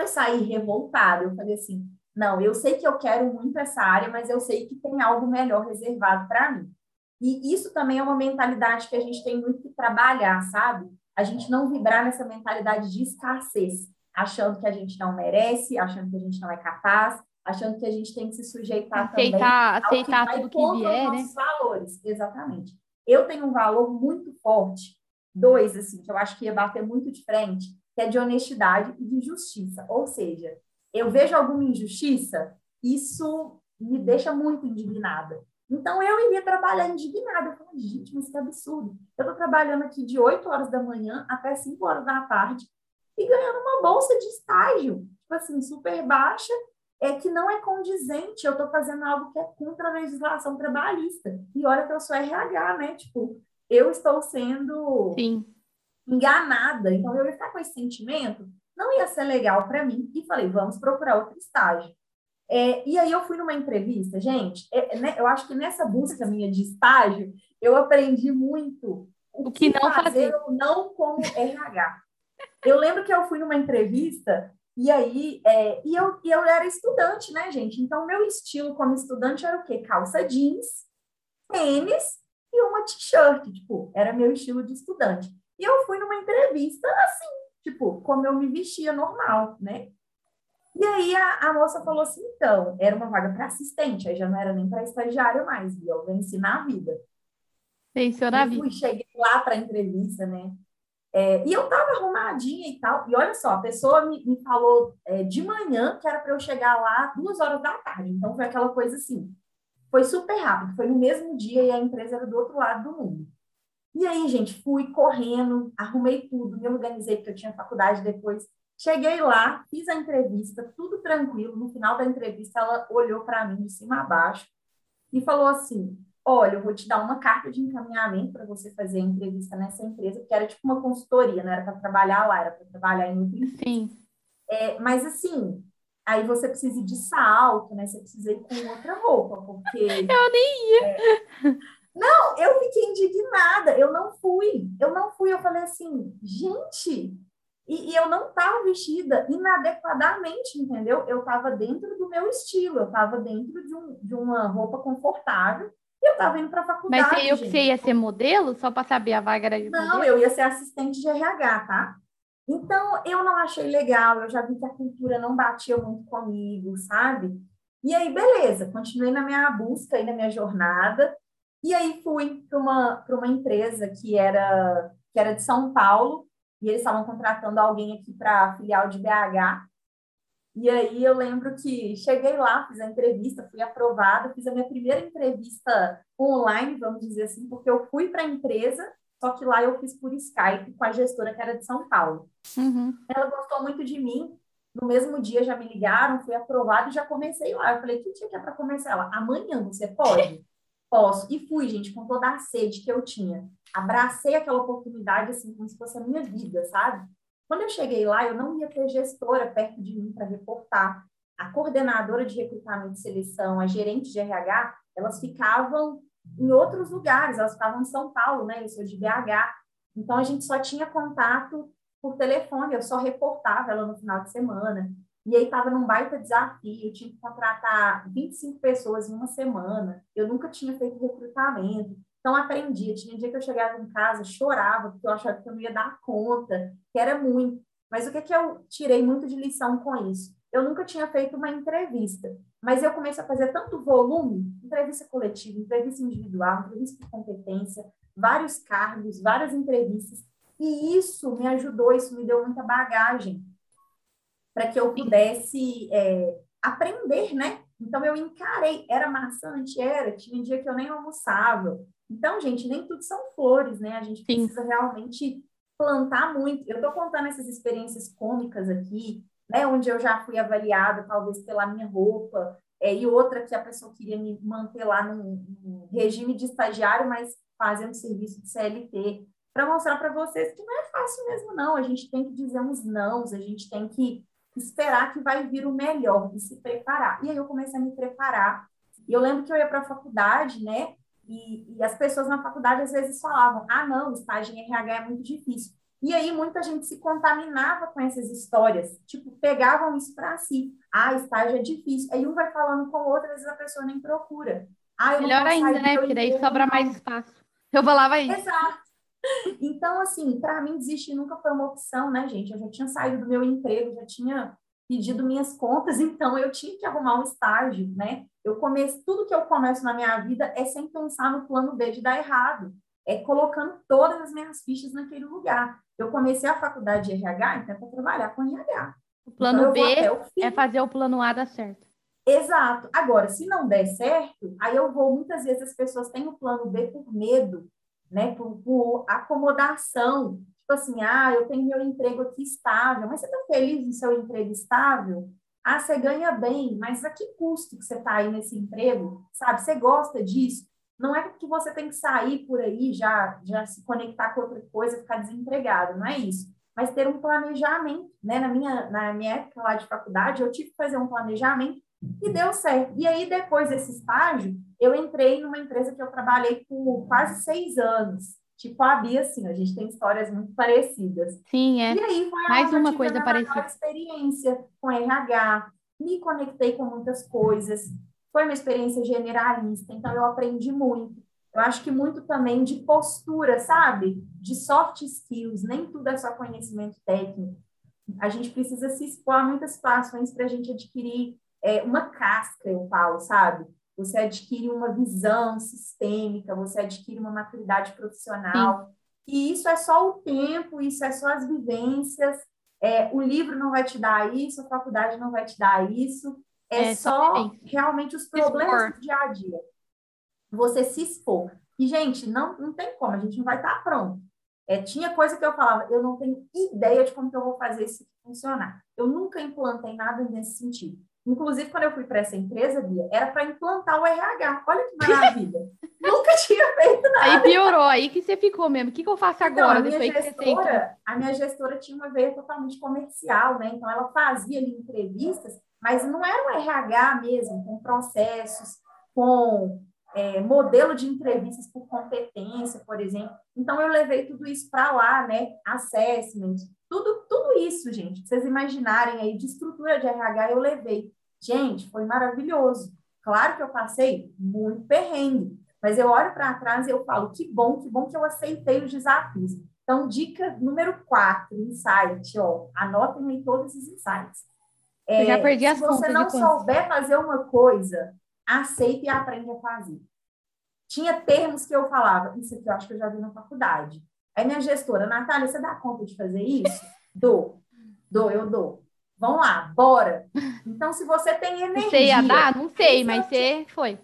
Eu saí revoltada, eu falei assim, não, eu sei que eu quero muito essa área, mas eu sei que tem algo melhor reservado para mim. E isso também é uma mentalidade que a gente tem muito que trabalhar, sabe? A gente não vibrar nessa mentalidade de escassez, achando que a gente não merece, achando que a gente não é capaz, achando que a gente tem que se sujeitar aceitar, também aceitar que tudo que vier, né? valores. Exatamente. Eu tenho um valor muito forte, dois assim, que eu acho que ia bater muito de frente, que é de honestidade e de justiça. Ou seja, eu vejo alguma injustiça, isso me deixa muito indignada. Então, eu iria trabalhar indignada. Falei, gente, mas que absurdo. Eu estou trabalhando aqui de 8 horas da manhã até 5 horas da tarde e ganhando uma bolsa de estágio, tipo assim, super baixa, é que não é condizente. Eu estou fazendo algo que é contra a legislação trabalhista. E olha que eu sou RH, né? Tipo, eu estou sendo Sim. Enganada. Então, eu ia ficar com esse sentimento, não ia ser legal para mim. E falei, vamos procurar outro estágio. É, e aí eu fui numa entrevista, gente, é, né, eu acho que nessa busca minha de estágio, eu aprendi muito o, o que, que, não fazer, ou não como RH. Eu lembro que eu fui numa entrevista e aí é, e eu, e eu era estudante, né, gente? Então, meu estilo como estudante era o quê? Calça jeans, tênis e uma t-shirt, tipo, era meu estilo de estudante. E eu fui numa entrevista assim, tipo, como eu me vestia normal, né? E aí a, a moça falou assim, então, era uma vaga para assistente, aí já não era nem para estagiária mais, e eu vou ensinar a vida. Venceu na vida. Fui, cheguei lá para a entrevista, né? É, e eu tava arrumadinha e tal, e olha só, a pessoa me, me falou é, de manhã que era para eu chegar lá duas horas da tarde, então foi aquela coisa assim, foi super rápido, foi no mesmo dia e a empresa era do outro lado do mundo. E aí, gente, fui correndo, arrumei tudo, me organizei, porque eu tinha faculdade depois, Cheguei lá, fiz a entrevista, tudo tranquilo. No final da entrevista, ela olhou para mim de cima a baixo e falou assim: Olha, eu vou te dar uma carta de encaminhamento para você fazer a entrevista nessa empresa, que era tipo uma consultoria, não era para trabalhar lá, era para trabalhar em outra empresa. Sim. É, mas assim, aí você precisa ir de salto, né? Você precisa ir com outra roupa, porque. Eu nem ia. É... Não, eu fiquei indignada, eu não fui, eu não fui, eu falei assim, gente, e, e eu não estava vestida inadequadamente, entendeu? Eu estava dentro do meu estilo, eu estava dentro de, um, de uma roupa confortável e eu estava indo para a faculdade. Mas você, você ia ser modelo, só para saber a vaga era de Não, modelo? eu ia ser assistente de RH, tá? Então, eu não achei legal, eu já vi que a cultura não batia muito comigo, sabe? E aí, beleza, continuei na minha busca e na minha jornada, e aí fui para uma, uma empresa que era, que era de São Paulo, e eles estavam contratando alguém aqui para a filial de BH. E aí eu lembro que cheguei lá, fiz a entrevista, fui aprovada, fiz a minha primeira entrevista online, vamos dizer assim, porque eu fui para a empresa, só que lá eu fiz por Skype com a gestora que era de São Paulo. Uhum. Ela gostou muito de mim. No mesmo dia já me ligaram, fui aprovada e já comecei lá. Eu falei, que dia que é para começar? Ela, amanhã você pode? Posso. E fui, gente, com toda a sede que eu tinha abracei aquela oportunidade assim como se fosse a minha vida, sabe? Quando eu cheguei lá, eu não ia ter gestora perto de mim para reportar. A coordenadora de recrutamento e seleção, a gerente de RH, elas ficavam em outros lugares, elas ficavam em São Paulo, né? Eu sou de BH. Então a gente só tinha contato por telefone, eu só reportava ela no final de semana. E aí estava num baita desafio, eu tinha que contratar 25 pessoas em uma semana. Eu nunca tinha feito recrutamento. Então, aprendia. Tinha dia que eu chegava em casa, chorava, porque eu achava que eu não ia dar conta, que era muito. Mas o que, que eu tirei muito de lição com isso? Eu nunca tinha feito uma entrevista, mas eu comecei a fazer tanto volume, entrevista coletiva, entrevista individual, entrevista por competência, vários cargos, várias entrevistas, e isso me ajudou, isso me deu muita bagagem para que eu pudesse é, aprender, né? Então eu encarei, era maçante, era, tinha um dia que eu nem almoçava. Então, gente, nem tudo são flores, né? A gente precisa Sim. realmente plantar muito. Eu estou contando essas experiências cômicas aqui, né? Onde eu já fui avaliada, talvez pela minha roupa, é, e outra que a pessoa queria me manter lá num, num regime de estagiário, mas fazendo serviço de CLT, para mostrar para vocês que não é fácil mesmo, não. A gente tem que dizer uns nãos, a gente tem que esperar que vai vir o melhor e se preparar. E aí eu comecei a me preparar. E eu lembro que eu ia para a faculdade, né? E, e, as pessoas na faculdade às vezes falavam: ah, não, estágio em RH é muito difícil. E aí muita gente se contaminava com essas histórias, tipo, pegavam isso para si. Ah, estágio é difícil. Aí um vai falando com o outro, às vezes a pessoa nem procura. Ah, Melhor ainda, né? Porque daí sobra mais espaço. Eu falava isso. Exato. Então, assim, para mim desistir nunca foi uma opção, né, gente? Eu já tinha saído do meu emprego, já tinha pedido minhas contas, então eu tinha que arrumar um estágio, né? Eu começo, tudo que eu começo na minha vida é sem pensar no plano B de dar errado, é colocando todas as minhas fichas naquele lugar. Eu comecei a faculdade de RH, então é para trabalhar com RH. O plano então, B é fazer o plano A dar certo. Exato. Agora, se não der certo, aí eu vou, muitas vezes as pessoas têm o plano B por medo, né? Por, por acomodação. Tipo assim, ah, eu tenho meu emprego aqui estável, mas você está feliz no seu emprego estável? Ah, você ganha bem, mas a que custo que você está aí nesse emprego? Sabe, você gosta disso? Não é porque você tem que sair por aí, já, já se conectar com outra coisa, ficar desempregado, não é isso. Mas ter um planejamento, né? Na minha, na minha época lá de faculdade, eu tive que fazer um planejamento e deu certo. E aí, depois desse estágio, eu entrei numa empresa que eu trabalhei por quase seis anos. Tipo a Bia, assim, a gente tem histórias muito parecidas. Sim, é. E aí foi mais uma coisa parecida. experiência com RH, me conectei com muitas coisas. Foi uma experiência generalista, então eu aprendi muito. Eu acho que muito também de postura, sabe? De soft skills, nem tudo é só conhecimento técnico. A gente precisa se expor a muitas situações para a gente adquirir é, uma casca, eu falo, sabe? Você adquire uma visão sistêmica, você adquire uma maturidade profissional. Sim. E isso é só o tempo, isso é só as vivências. É, o livro não vai te dar isso, a faculdade não vai te dar isso. É, é só realmente os problemas do dia a dia. Você se expor. E, gente, não, não tem como, a gente não vai estar pronto. É, tinha coisa que eu falava, eu não tenho ideia de como que eu vou fazer isso funcionar. Eu nunca implantei nada nesse sentido. Inclusive, quando eu fui para essa empresa, Bia, era para implantar o RH. Olha que maravilha. Nunca tinha feito nada. Aí piorou, aí que você ficou mesmo. O que, que eu faço então, agora? Então, a, minha gestora, a minha gestora tinha uma veia totalmente comercial, né? Então, ela fazia ali entrevistas, mas não era um RH mesmo, com processos, com é, modelo de entrevistas por competência, por exemplo. Então, eu levei tudo isso para lá, né? Assessment, tudo, tudo isso, gente, vocês imaginarem aí de estrutura de RH, eu levei. Gente, foi maravilhoso. Claro que eu passei muito perrengue, mas eu olho para trás e eu falo, que bom, que bom que eu aceitei os desafios. Então, dica número quatro, insight, ó, anotem aí todos esses insights. É, já perdi as se você não souber fazer uma coisa, aceite e aprende a fazer. Tinha termos que eu falava, isso aqui eu acho que eu já vi na faculdade. Aí minha gestora, Natália, você dá conta de fazer isso? Dou. Dou, eu dou. Vamos lá, bora. Então, se você tem energia... Você ia dar? Não sei, mas você foi.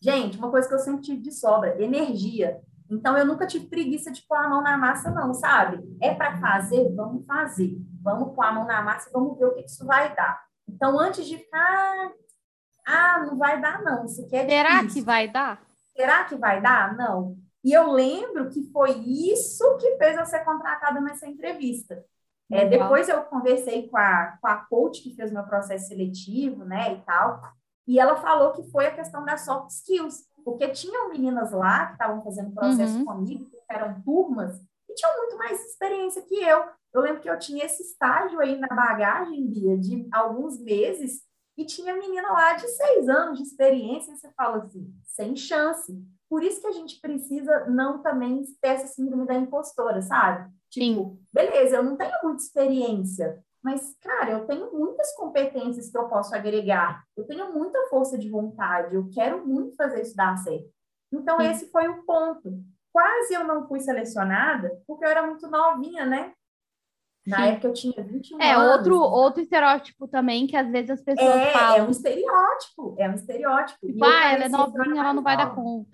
Gente, uma coisa que eu sempre tive de sobra, energia. Então, eu nunca tive preguiça de pôr a mão na massa, não, sabe? É para fazer? Vamos fazer. Vamos pôr a mão na massa e vamos ver o que isso vai dar. Então, antes de ficar... Ah, não vai dar, não. Isso aqui é Será difícil. que vai dar? Será que vai dar? Não. E eu lembro que foi isso que fez eu ser contratada nessa entrevista. É, depois eu conversei com a, com a coach que fez meu processo seletivo, né, e tal, e ela falou que foi a questão das soft skills, porque tinham meninas lá que estavam fazendo processo uhum. comigo, que eram turmas, e tinham muito mais experiência que eu. Eu lembro que eu tinha esse estágio aí na bagagem, Bia, de alguns meses, e tinha menina lá de seis anos de experiência, e você fala assim, sem chance. Por isso que a gente precisa não também ter essa síndrome da impostora, sabe? Tipo, Sim. beleza, eu não tenho muita experiência, mas, cara, eu tenho muitas competências que eu posso agregar. Eu tenho muita força de vontade, eu quero muito fazer isso dar certo. Então, Sim. esse foi o ponto. Quase eu não fui selecionada, porque eu era muito novinha, né? Na época eu tinha 21 é, anos. É, outro, outro estereótipo também, que às vezes as pessoas é, falam. É um estereótipo, é um estereótipo. Tipo, ah, ela é novinha, ela não vai dar conta.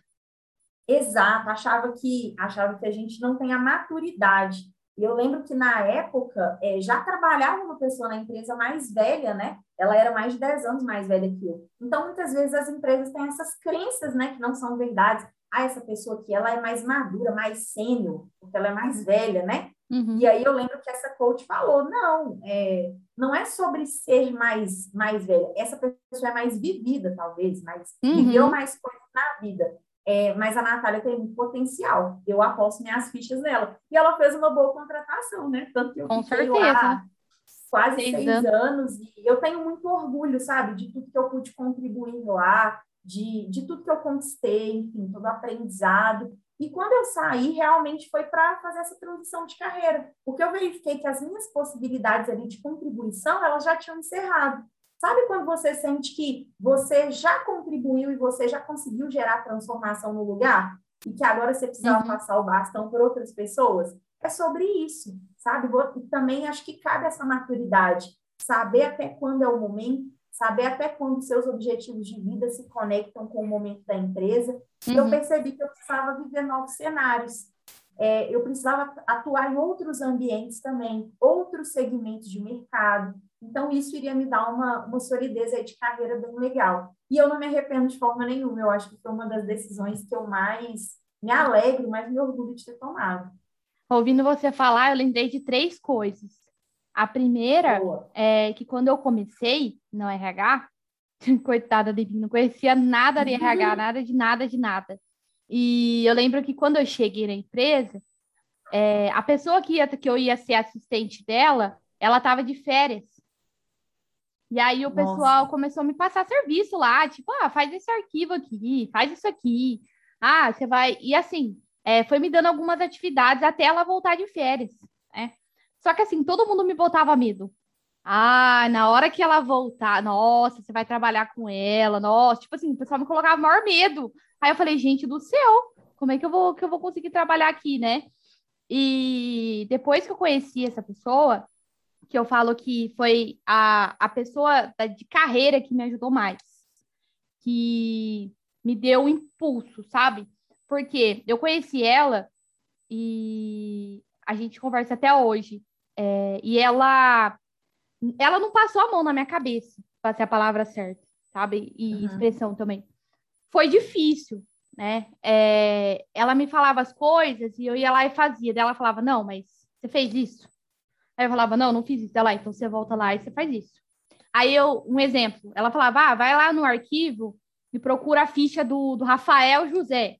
Exato, achava que, achava que a gente não tem a maturidade. E eu lembro que na época é, já trabalhava uma pessoa na empresa mais velha, né? Ela era mais de 10 anos mais velha que eu. Então, muitas vezes as empresas têm essas crenças, né, que não são verdades. Ah, essa pessoa aqui, ela é mais madura, mais sênior, porque ela é mais velha, né? Uhum. E aí eu lembro que essa coach falou, não, é, não é sobre ser mais, mais velha. Essa pessoa é mais vivida, talvez, mais, uhum. viveu mais coisas na vida. É, mas a Natália tem muito potencial. Eu aposto minhas fichas nela. E ela fez uma boa contratação, né? Tanto que eu Com fiquei certeza. lá quase seis, seis anos. anos. E eu tenho muito orgulho, sabe? De tudo que eu pude contribuir lá, de, de tudo que eu conquistei, enfim, todo aprendizado. E quando eu saí, realmente foi para fazer essa transição de carreira, porque eu verifiquei que as minhas possibilidades ali de contribuição, elas já tinham encerrado. Sabe quando você sente que você já contribuiu e você já conseguiu gerar transformação no lugar? E que agora você precisava uhum. passar o bastão por outras pessoas? É sobre isso, sabe? E também acho que cabe essa maturidade, saber até quando é o momento, saber até quando seus objetivos de vida se conectam com o momento da empresa. Uhum. E eu uhum. percebi que eu precisava viver novos cenários. É, eu precisava atuar em outros ambientes também, outros segmentos de mercado. Então, isso iria me dar uma, uma solidez aí de carreira bem legal. E eu não me arrependo de forma nenhuma. Eu acho que foi uma das decisões que eu mais me alegro, mais me orgulho de ter tomado. Ouvindo você falar, eu lembrei de três coisas. A primeira Boa. é que quando eu comecei no RH, coitada de mim, não conhecia nada de RH, uhum. nada de nada de nada. E eu lembro que quando eu cheguei na empresa, é, a pessoa que, ia, que eu ia ser assistente dela, ela estava de férias. E aí o pessoal Nossa. começou a me passar serviço lá, tipo, ah, faz esse arquivo aqui, faz isso aqui. Ah, você vai. E assim, é, foi me dando algumas atividades até ela voltar de férias, né? Só que assim, todo mundo me botava medo. Ah, na hora que ela voltar, nossa, você vai trabalhar com ela, nossa, tipo assim, o pessoal me colocava maior medo. Aí eu falei, gente do céu, como é que eu vou que eu vou conseguir trabalhar aqui, né? E depois que eu conheci essa pessoa, que eu falo que foi a, a pessoa de carreira que me ajudou mais, que me deu um impulso, sabe? Porque eu conheci ela e a gente conversa até hoje. É, e ela, ela não passou a mão na minha cabeça, para ser a palavra certa, sabe? E uhum. expressão também. Foi difícil, né? É, ela me falava as coisas e eu ia lá e fazia. Daí ela falava, não, mas você fez isso? Aí eu falava, não, não fiz isso. Ela, então você volta lá e você faz isso. Aí eu, um exemplo, ela falava, ah, vai lá no arquivo e procura a ficha do, do Rafael José.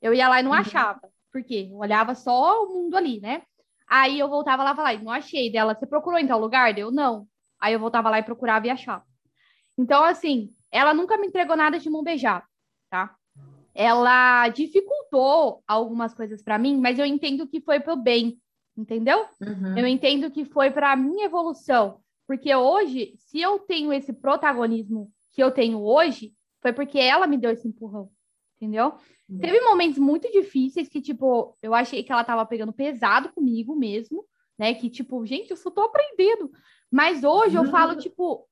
Eu ia lá e não uhum. achava. Por quê? Eu olhava só o mundo ali, né? Aí eu voltava lá e falava, não achei dela. Você procurou em tal lugar? Eu não. Aí eu voltava lá e procurava e achava. Então, assim, ela nunca me entregou nada de mão beijada, tá? Ela dificultou algumas coisas para mim, mas eu entendo que foi pro bem entendeu? Uhum. Eu entendo que foi para minha evolução, porque hoje, se eu tenho esse protagonismo que eu tenho hoje, foi porque ela me deu esse empurrão, entendeu? Uhum. Teve momentos muito difíceis que, tipo, eu achei que ela tava pegando pesado comigo mesmo, né? Que, tipo, gente, eu só tô aprendendo. Mas hoje uhum. eu falo, tipo,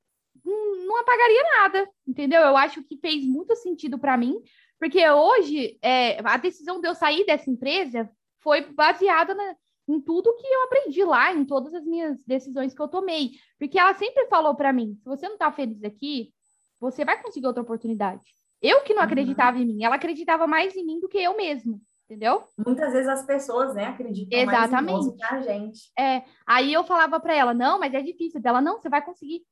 hum, não apagaria nada, entendeu? Eu acho que fez muito sentido para mim, porque hoje é, a decisão de eu sair dessa empresa foi baseada na, em tudo que eu aprendi lá, em todas as minhas decisões que eu tomei. Porque ela sempre falou para mim: se você não está feliz aqui, você vai conseguir outra oportunidade. Eu que não acreditava uhum. em mim, ela acreditava mais em mim do que eu mesmo, entendeu? Muitas vezes as pessoas, né, acreditam Exatamente. mais em que a gente. É, aí eu falava para ela: não, mas é difícil. Dela, não, você vai conseguir.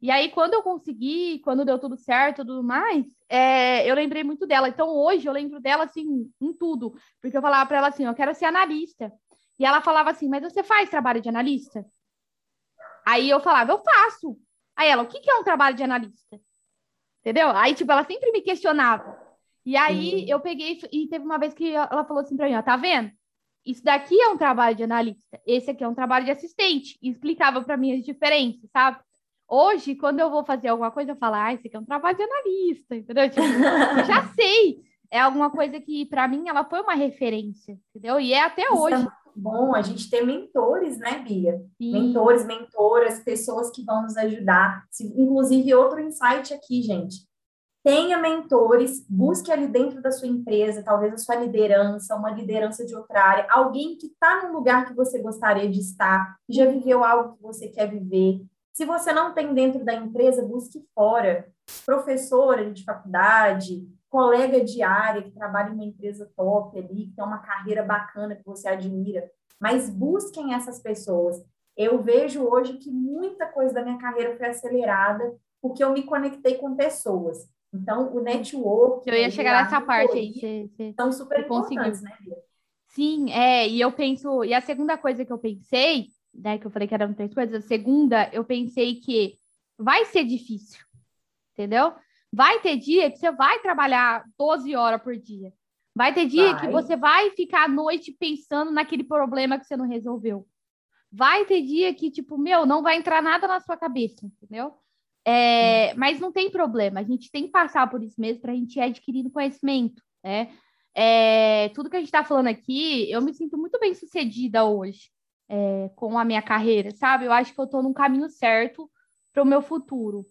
E aí, quando eu consegui, quando deu tudo certo tudo mais, é, eu lembrei muito dela. Então, hoje eu lembro dela, assim, em tudo. Porque eu falava para ela assim: eu quero ser analista. E ela falava assim: Mas você faz trabalho de analista? Aí eu falava: Eu faço. Aí ela: O que, é um trabalho de analista? Entendeu? Aí, tipo, ela sempre me questionava. E aí uhum. eu peguei e teve uma vez que ela falou assim para mim: Ó, tá vendo? Isso daqui é um trabalho de analista, esse aqui é um trabalho de assistente. E explicava para mim as diferenças, sabe? Hoje, quando eu vou fazer alguma coisa, eu falo, ah, esse aqui é um trabalho de analista, entendeu? Tipo, eu já sei. É alguma coisa que, para mim, ela foi uma referência, entendeu? E é até Isso hoje. É bom a gente ter mentores, né, Bia? Sim. Mentores, mentoras, pessoas que vão nos ajudar. Inclusive, outro insight aqui, gente. Tenha mentores, busque ali dentro da sua empresa, talvez a sua liderança, uma liderança de outra área, alguém que está num lugar que você gostaria de estar, que já viveu algo que você quer viver. Se você não tem dentro da empresa, busque fora. Professora de faculdade, colega de área que trabalha em uma empresa top ali, que tem uma carreira bacana que você admira, mas busquem essas pessoas. Eu vejo hoje que muita coisa da minha carreira foi acelerada porque eu me conectei com pessoas. Então, o network. Eu ia chegar nessa parte aí. Você, você, são super importantes, né, Bia? Sim, é, e eu penso, e a segunda coisa que eu pensei, né, que eu falei que eram três coisas, a segunda, eu pensei que vai ser difícil, entendeu? Vai ter dia que você vai trabalhar 12 horas por dia. Vai ter dia vai. que você vai ficar à noite pensando naquele problema que você não resolveu. Vai ter dia que, tipo, meu, não vai entrar nada na sua cabeça, entendeu? É, mas não tem problema, a gente tem que passar por isso mesmo para a gente ir adquirindo conhecimento, né? É, tudo que a gente está falando aqui, eu me sinto muito bem sucedida hoje é, com a minha carreira, sabe? Eu acho que eu estou num caminho certo para o meu futuro.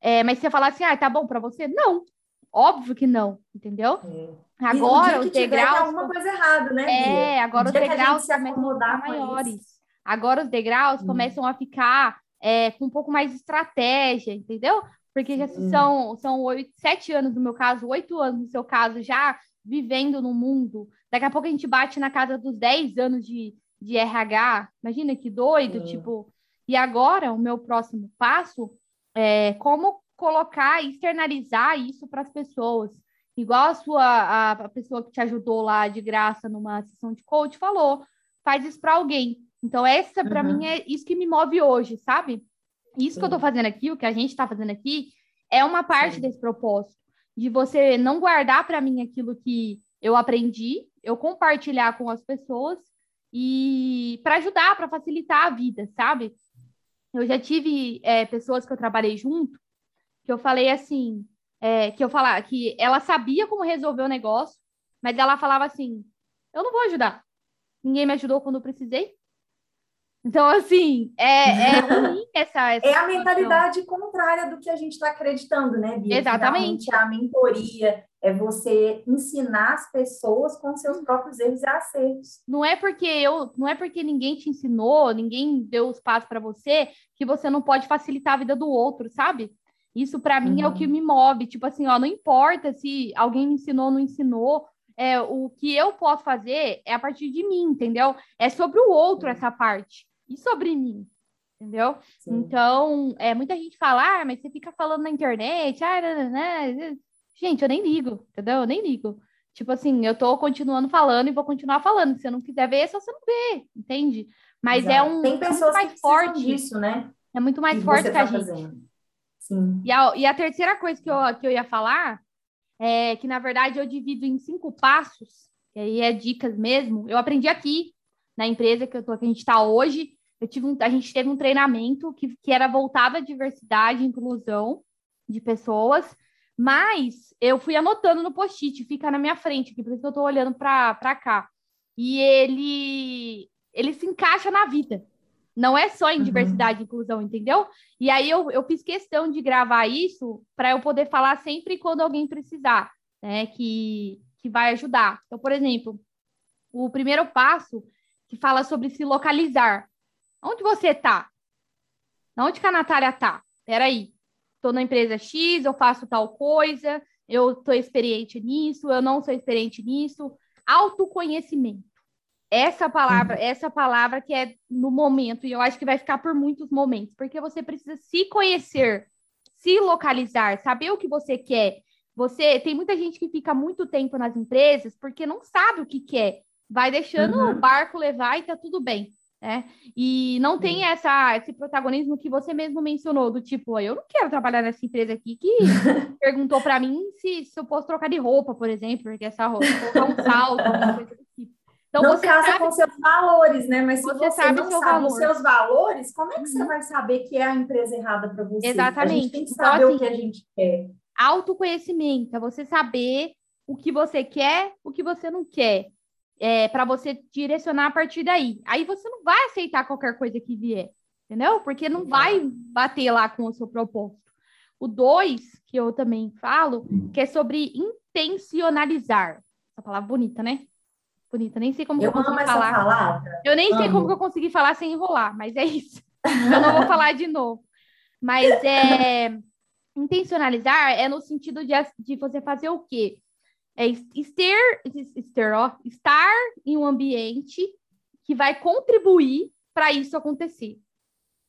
É, mas você falar assim, ah, tá bom para você? Não, óbvio que não, entendeu? É. Agora os degraus. alguma coisa errada, né? É, agora os degraus começam a ficar maiores. Agora os degraus hum. começam a ficar é, com um pouco mais de estratégia, entendeu? Porque já hum. são, são oito, sete anos no meu caso, oito anos no seu caso, já vivendo no mundo. Daqui a pouco a gente bate na casa dos dez anos de, de RH. Imagina que doido, tipo. E agora, o meu próximo passo é como colocar e externalizar isso para as pessoas. Igual a sua a, a pessoa que te ajudou lá de graça numa sessão de coach falou, faz isso para alguém. Então, essa, para uhum. mim, é isso que me move hoje, sabe? Isso Sim. que eu estou fazendo aqui, o que a gente está fazendo aqui, é uma parte Sim. desse propósito. De você não guardar para mim aquilo que eu aprendi, eu compartilhar com as pessoas e para ajudar, para facilitar a vida, sabe? Eu já tive é, pessoas que eu trabalhei junto, que eu falei assim, é, que eu falava que ela sabia como resolver o negócio, mas ela falava assim: eu não vou ajudar. Ninguém me ajudou quando eu precisei. Então, assim, é, é ruim essa, essa. É a mentalidade contrária do que a gente está acreditando, né, Bia? Exatamente. A mentoria é você ensinar as pessoas com seus próprios erros e acertos. Não é porque eu, não é porque ninguém te ensinou, ninguém deu os passos para você, que você não pode facilitar a vida do outro, sabe? Isso para mim uhum. é o que uhum. me move. Tipo assim, ó, não importa se alguém me ensinou ou não ensinou, é, o que eu posso fazer é a partir de mim, entendeu? É sobre o outro essa parte e sobre mim, entendeu? Sim. Então, é, muita gente fala, ah, mas você fica falando na internet, ah, né. Gente, eu nem ligo, entendeu? Eu nem ligo. Tipo assim, eu tô continuando falando e vou continuar falando. Se você não quiser ver, é só você não vê, entende? Mas é Exato. é um Tem pessoas mais que forte disso, né? É muito mais que forte que tá a gente. Fazendo. Sim. E a, e a terceira coisa que eu, que eu ia falar é que, na verdade, eu divido em cinco passos, que aí é dicas mesmo. Eu aprendi aqui, na empresa que, eu tô, que a gente está hoje, eu tive um, a gente teve um treinamento que, que era voltado à diversidade e inclusão de pessoas, mas eu fui anotando no post-it, fica na minha frente, aqui, por isso que eu estou olhando para cá. E ele, ele se encaixa na vida. Não é só em uhum. diversidade e inclusão, entendeu? E aí eu, eu fiz questão de gravar isso para eu poder falar sempre quando alguém precisar, né? Que, que vai ajudar. Então, por exemplo, o primeiro passo que fala sobre se localizar. Onde você está? Onde que a Natália está? Peraí, estou na empresa X, eu faço tal coisa, eu estou experiente nisso, eu não sou experiente nisso. Autoconhecimento. Essa palavra, uhum. essa palavra que é no momento, e eu acho que vai ficar por muitos momentos, porque você precisa se conhecer, se localizar, saber o que você quer. Você tem muita gente que fica muito tempo nas empresas porque não sabe o que quer, vai deixando uhum. o barco levar e tá tudo bem né? E não tem essa, esse protagonismo que você mesmo mencionou, do tipo, eu não quero trabalhar nessa empresa aqui que perguntou para mim se, se eu posso trocar de roupa, por exemplo, porque essa roupa, colocar um salto, alguma coisa do tipo. Então, não você casa sabe, com seus valores, né? Mas se você, você sabe não sabe valor. os seus valores, como é que uhum. você vai saber que é a empresa errada para você? Exatamente. A gente tem que então, saber então, assim, o que a gente quer. Autoconhecimento, é você saber o que você quer, o que você não quer. É, para você direcionar a partir daí. Aí você não vai aceitar qualquer coisa que vier, entendeu? Porque não vai bater lá com o seu propósito. O dois, que eu também falo, que é sobre intencionalizar. Essa palavra bonita, né? Bonita, nem sei como eu, eu consegui falar. Palavra. Eu nem amo. sei como que eu consegui falar sem enrolar, mas é isso. eu não vou falar de novo. Mas é intencionalizar é no sentido de, de você fazer o quê? É ó, estar em um ambiente que vai contribuir para isso acontecer.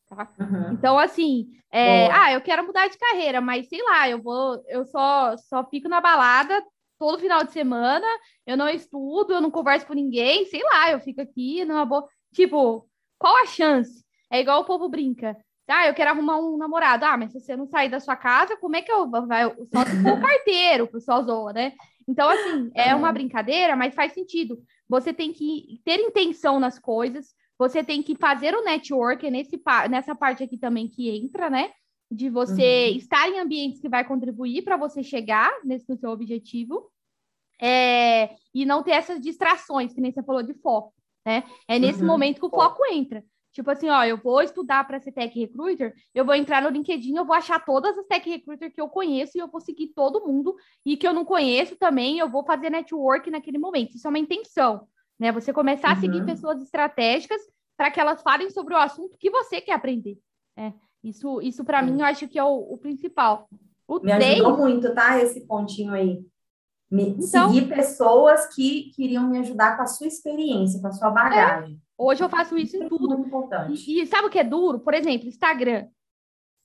Tá? Uhum. Então, assim, é, ah, eu quero mudar de carreira, mas sei lá, eu vou, eu só, só fico na balada todo final de semana, eu não estudo, eu não converso com ninguém, sei lá, eu fico aqui numa boa. Tipo, qual a chance? É igual o povo brinca. Ah, eu quero arrumar um namorado. Ah, mas se você não sair da sua casa, como é que eu vai só o carteiro, o pessoal zoa, né? Então, assim, é uma brincadeira, mas faz sentido. Você tem que ter intenção nas coisas, você tem que fazer o network, nesse, nessa parte aqui também que entra, né? De você uhum. estar em ambientes que vai contribuir para você chegar nesse no seu objetivo. É, e não ter essas distrações, que nem você falou de foco, né? É nesse uhum. momento que o foco entra. Tipo assim, ó, eu vou estudar para ser tech recruiter, eu vou entrar no LinkedIn, eu vou achar todas as tech recruiter que eu conheço e eu vou seguir todo mundo e que eu não conheço também, eu vou fazer network naquele momento. Isso é uma intenção, né? Você começar uhum. a seguir uhum. pessoas estratégicas para que elas falem sobre o assunto que você quer aprender. Né? Isso, isso para mim, eu acho que é o, o principal. O Me ajudou muito, tá? Esse pontinho aí. Me, então, seguir pessoas que queriam me ajudar com a sua experiência, com a sua bagagem. É. Hoje eu faço isso em tudo. Muito importante. E, e sabe o que é duro? Por exemplo, Instagram.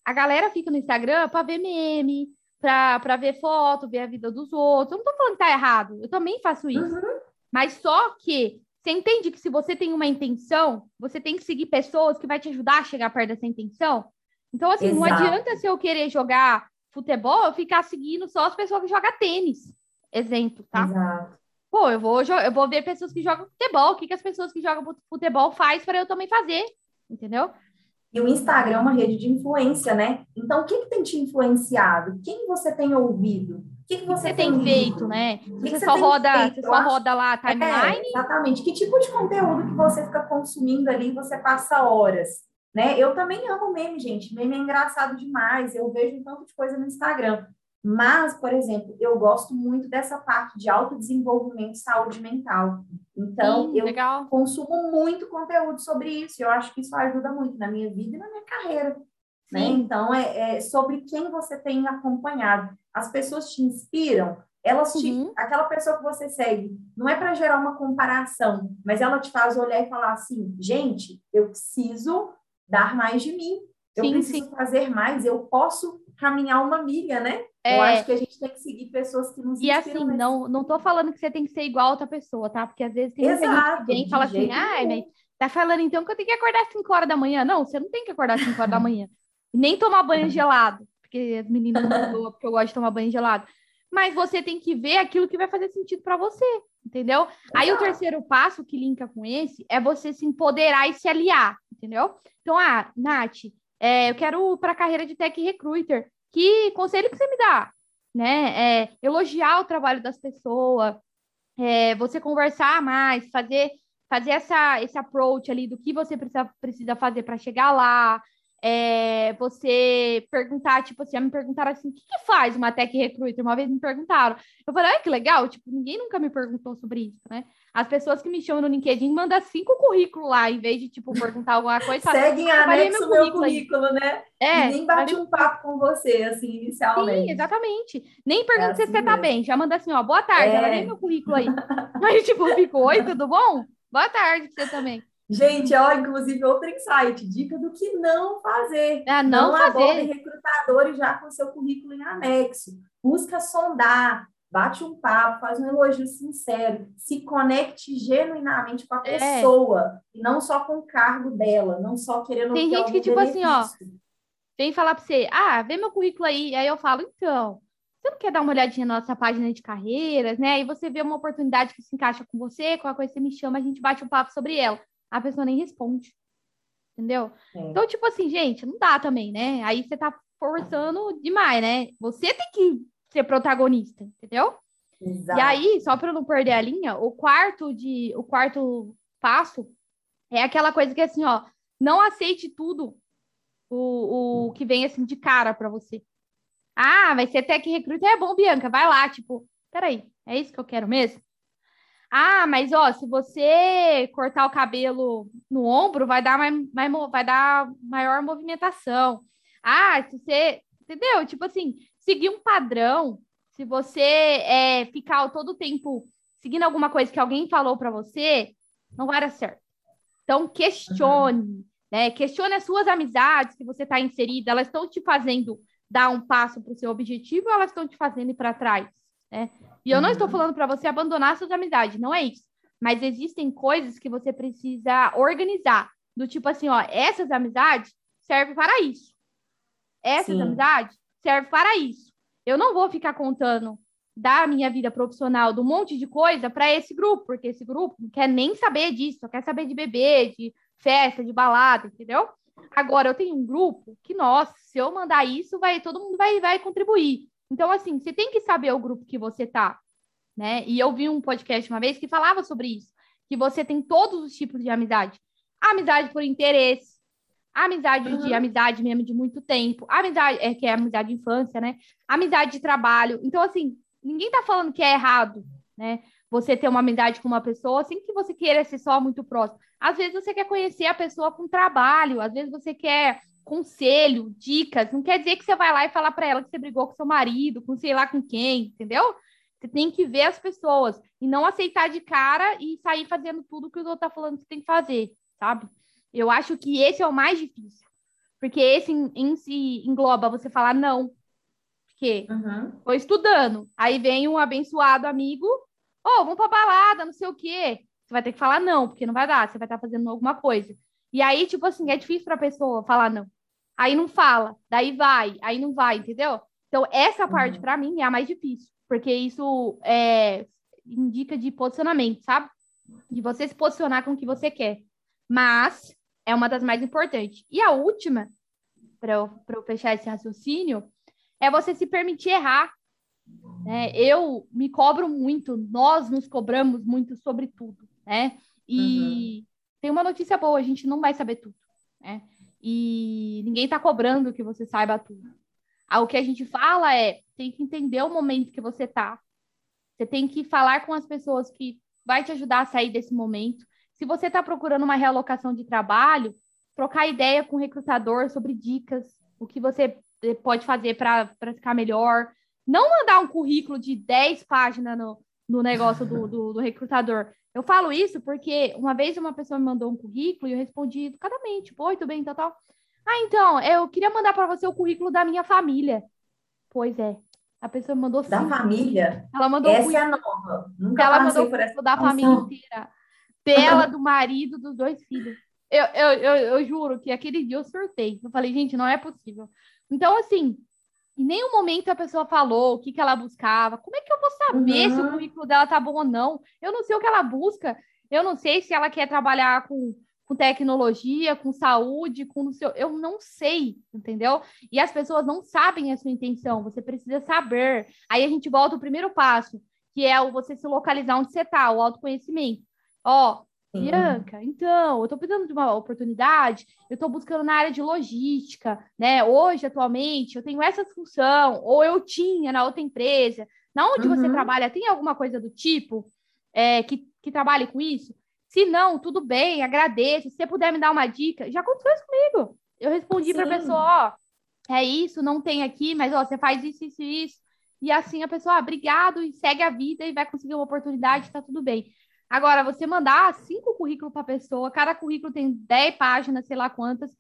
A galera fica no Instagram para ver meme, para ver foto, ver a vida dos outros. Eu não tô falando que tá errado. Eu também faço isso. Uhum. Mas só que você entende que se você tem uma intenção, você tem que seguir pessoas que vai te ajudar a chegar perto dessa intenção. Então, assim, Exato. não adianta se eu querer jogar futebol, eu ficar seguindo só as pessoas que jogam tênis. Exemplo, tá? Exato pô, eu vou, eu vou ver pessoas que jogam futebol, o que, que as pessoas que jogam futebol faz para eu também fazer, entendeu? E o Instagram é uma rede de influência, né? Então, o que, que tem te influenciado? Quem você tem ouvido? O que, que você, você tem, tem feito, né? Você, você, só roda, feito? você só roda lá a é, timeline. É, exatamente. Que tipo de conteúdo que você fica consumindo ali e você passa horas? Né? Eu também amo meme, gente. Meme é engraçado demais. Eu vejo um tanto de coisa no Instagram. Mas, por exemplo, eu gosto muito dessa parte de autodesenvolvimento e saúde mental. Então, Sim, eu legal. consumo muito conteúdo sobre isso. Eu acho que isso ajuda muito na minha vida e na minha carreira. Né? Então, é, é, sobre quem você tem acompanhado. As pessoas te inspiram, elas te, uhum. aquela pessoa que você segue, não é para gerar uma comparação, mas ela te faz olhar e falar assim, gente, eu preciso dar mais de mim, eu sim, preciso sim. fazer mais, eu posso caminhar uma milha, né? É... Eu acho que a gente tem que seguir pessoas que nos E assim, não, não tô falando que você tem que ser igual a outra pessoa, tá? Porque às vezes tem Exato, gente que vem e fala assim, ah, mas tá falando então que eu tenho que acordar às 5 horas da manhã. Não, você não tem que acordar às 5 horas da manhã. Nem tomar banho gelado, porque as meninas não boa, porque eu gosto de tomar banho gelado. Mas você tem que ver aquilo que vai fazer sentido para você, entendeu? Aí o terceiro passo que linka com esse é você se empoderar e se aliar, entendeu? Então, ah, Nath, é, eu quero para a carreira de tech recruiter. Que conselho que você me dá? Né? É, elogiar o trabalho das pessoas, é, você conversar mais, fazer, fazer essa, esse approach ali do que você precisa, precisa fazer para chegar lá, é, você perguntar, tipo assim, me perguntaram assim, o que, que, faz uma tech recruiter? Uma vez me perguntaram. Eu falei, ai, que legal, tipo, ninguém nunca me perguntou sobre isso, né? As pessoas que me chamam no LinkedIn mandam cinco currículos lá, em vez de, tipo, perguntar alguma coisa. Seguem anexo meu currículo, currículo né? É. Nem bate um papo com você, assim, inicialmente. Sim, exatamente. Nem pergunta é assim se você tá bem, já manda assim, ó, boa tarde, é. ela nem meu currículo aí. aí, tipo, fico, oi, tudo bom? Boa tarde pra você também. Gente, ó, inclusive outro insight, dica do que não fazer. É, não, não fazer. recrutadores já com seu currículo em anexo. Busca sondar, bate um papo, faz um elogio sincero, se conecte genuinamente com a é. pessoa, e não só com o cargo dela, não só querendo Tem gente que, tipo benefício. assim, ó, vem falar para você, ah, vê meu currículo aí, aí eu falo, então, você não quer dar uma olhadinha na nossa página de carreiras, né? Aí você vê uma oportunidade que se encaixa com você, qualquer coisa você me chama, a gente bate um papo sobre ela a pessoa nem responde. Entendeu? É. Então, tipo assim, gente, não dá também, né? Aí você tá forçando demais, né? Você tem que ser protagonista, entendeu? Exato. E aí, só para não perder a linha, o quarto de o quarto passo é aquela coisa que assim, ó, não aceite tudo o, o que vem assim de cara para você. Ah, vai ser tech recruiter, é bom, Bianca, vai lá, tipo, peraí, é isso que eu quero mesmo? Ah, mas ó, se você cortar o cabelo no ombro, vai dar, mais, mais, vai dar maior movimentação. Ah, se você. Entendeu? Tipo assim, seguir um padrão, se você é, ficar todo o tempo seguindo alguma coisa que alguém falou para você, não vai dar certo. Então, questione, uhum. né? Questione as suas amizades que você está inserida, elas estão te fazendo dar um passo para o seu objetivo ou elas estão te fazendo ir para trás, né? E eu não estou uhum. falando para você abandonar suas amizades, não é isso. Mas existem coisas que você precisa organizar. Do tipo assim, ó, essas amizades servem para isso. Essas Sim. amizades servem para isso. Eu não vou ficar contando da minha vida profissional, do monte de coisa para esse grupo, porque esse grupo não quer nem saber disso, só quer saber de beber, de festa, de balada, entendeu? Agora eu tenho um grupo que, nossa, se eu mandar isso, vai todo mundo vai, vai contribuir. Então, assim, você tem que saber o grupo que você tá, né? E eu vi um podcast uma vez que falava sobre isso, que você tem todos os tipos de amizade. Amizade por interesse, amizade uhum. de amizade mesmo de muito tempo, amizade, é que é amizade de infância, né? Amizade de trabalho. Então, assim, ninguém tá falando que é errado, né? Você ter uma amizade com uma pessoa sem que você queira ser só muito próximo. Às vezes você quer conhecer a pessoa com trabalho, às vezes você quer conselho, dicas, não quer dizer que você vai lá e falar para ela que você brigou com seu marido, com sei lá com quem, entendeu? Você tem que ver as pessoas e não aceitar de cara e sair fazendo tudo que o outro tá falando que você tem que fazer, sabe? Eu acho que esse é o mais difícil. Porque esse em, em si engloba você falar não. Porque uhum. tô estudando. Aí vem um abençoado amigo, ô, oh, vamos pra balada, não sei o quê. Você vai ter que falar não, porque não vai dar, você vai estar tá fazendo alguma coisa. E aí, tipo assim, é difícil pra pessoa falar não aí não fala, daí vai, aí não vai, entendeu? Então, essa parte, uhum. para mim, é a mais difícil, porque isso é, indica de posicionamento, sabe? De você se posicionar com o que você quer. Mas é uma das mais importantes. E a última, para eu, eu fechar esse raciocínio, é você se permitir errar. Né? Eu me cobro muito, nós nos cobramos muito sobre tudo, né? E uhum. tem uma notícia boa, a gente não vai saber tudo, né? E ninguém está cobrando que você saiba tudo. Ah, o que a gente fala é, tem que entender o momento que você está. Você tem que falar com as pessoas que vai te ajudar a sair desse momento. Se você está procurando uma realocação de trabalho, trocar ideia com o recrutador sobre dicas, o que você eh, pode fazer para ficar melhor. Não mandar um currículo de 10 páginas no, no negócio do, do, do recrutador. Eu falo isso porque uma vez uma pessoa me mandou um currículo e eu respondi educadamente, tipo, oi, tudo bem, tal, tal. Ah, então, eu queria mandar para você o currículo da minha família. Pois é. A pessoa mandou Da família? Ela mandou Essa é a nova. Nunca ela mandou por essa da família inteira. Dela, do marido, dos dois filhos. Eu, eu, eu, eu juro que aquele dia eu surtei. Eu falei, gente, não é possível. Então, assim, em nenhum momento a pessoa falou o que, que ela buscava. Como é que eu vou saber uhum. se o currículo dela tá bom ou não? Eu não sei o que ela busca. Eu não sei se ela quer trabalhar com, com tecnologia, com saúde, com seu. Eu não sei, entendeu? E as pessoas não sabem a sua intenção. Você precisa saber. Aí a gente volta ao primeiro passo, que é o você se localizar onde você está, o autoconhecimento. Ó, Bianca, então, eu estou precisando de uma oportunidade, eu estou buscando na área de logística, né? Hoje, atualmente, eu tenho essa função, ou eu tinha na outra empresa. Na onde uhum. você trabalha, tem alguma coisa do tipo é, que, que trabalhe com isso? Se não, tudo bem, agradeço. Se você puder me dar uma dica, já aconteceu isso comigo. Eu respondi para a pessoa, ó, é isso, não tem aqui, mas ó, você faz isso, isso, isso. E assim a pessoa, ah, obrigado, e segue a vida e vai conseguir uma oportunidade, tá tudo bem. Agora, você mandar cinco currículos para a pessoa, cada currículo tem dez páginas, sei lá quantas.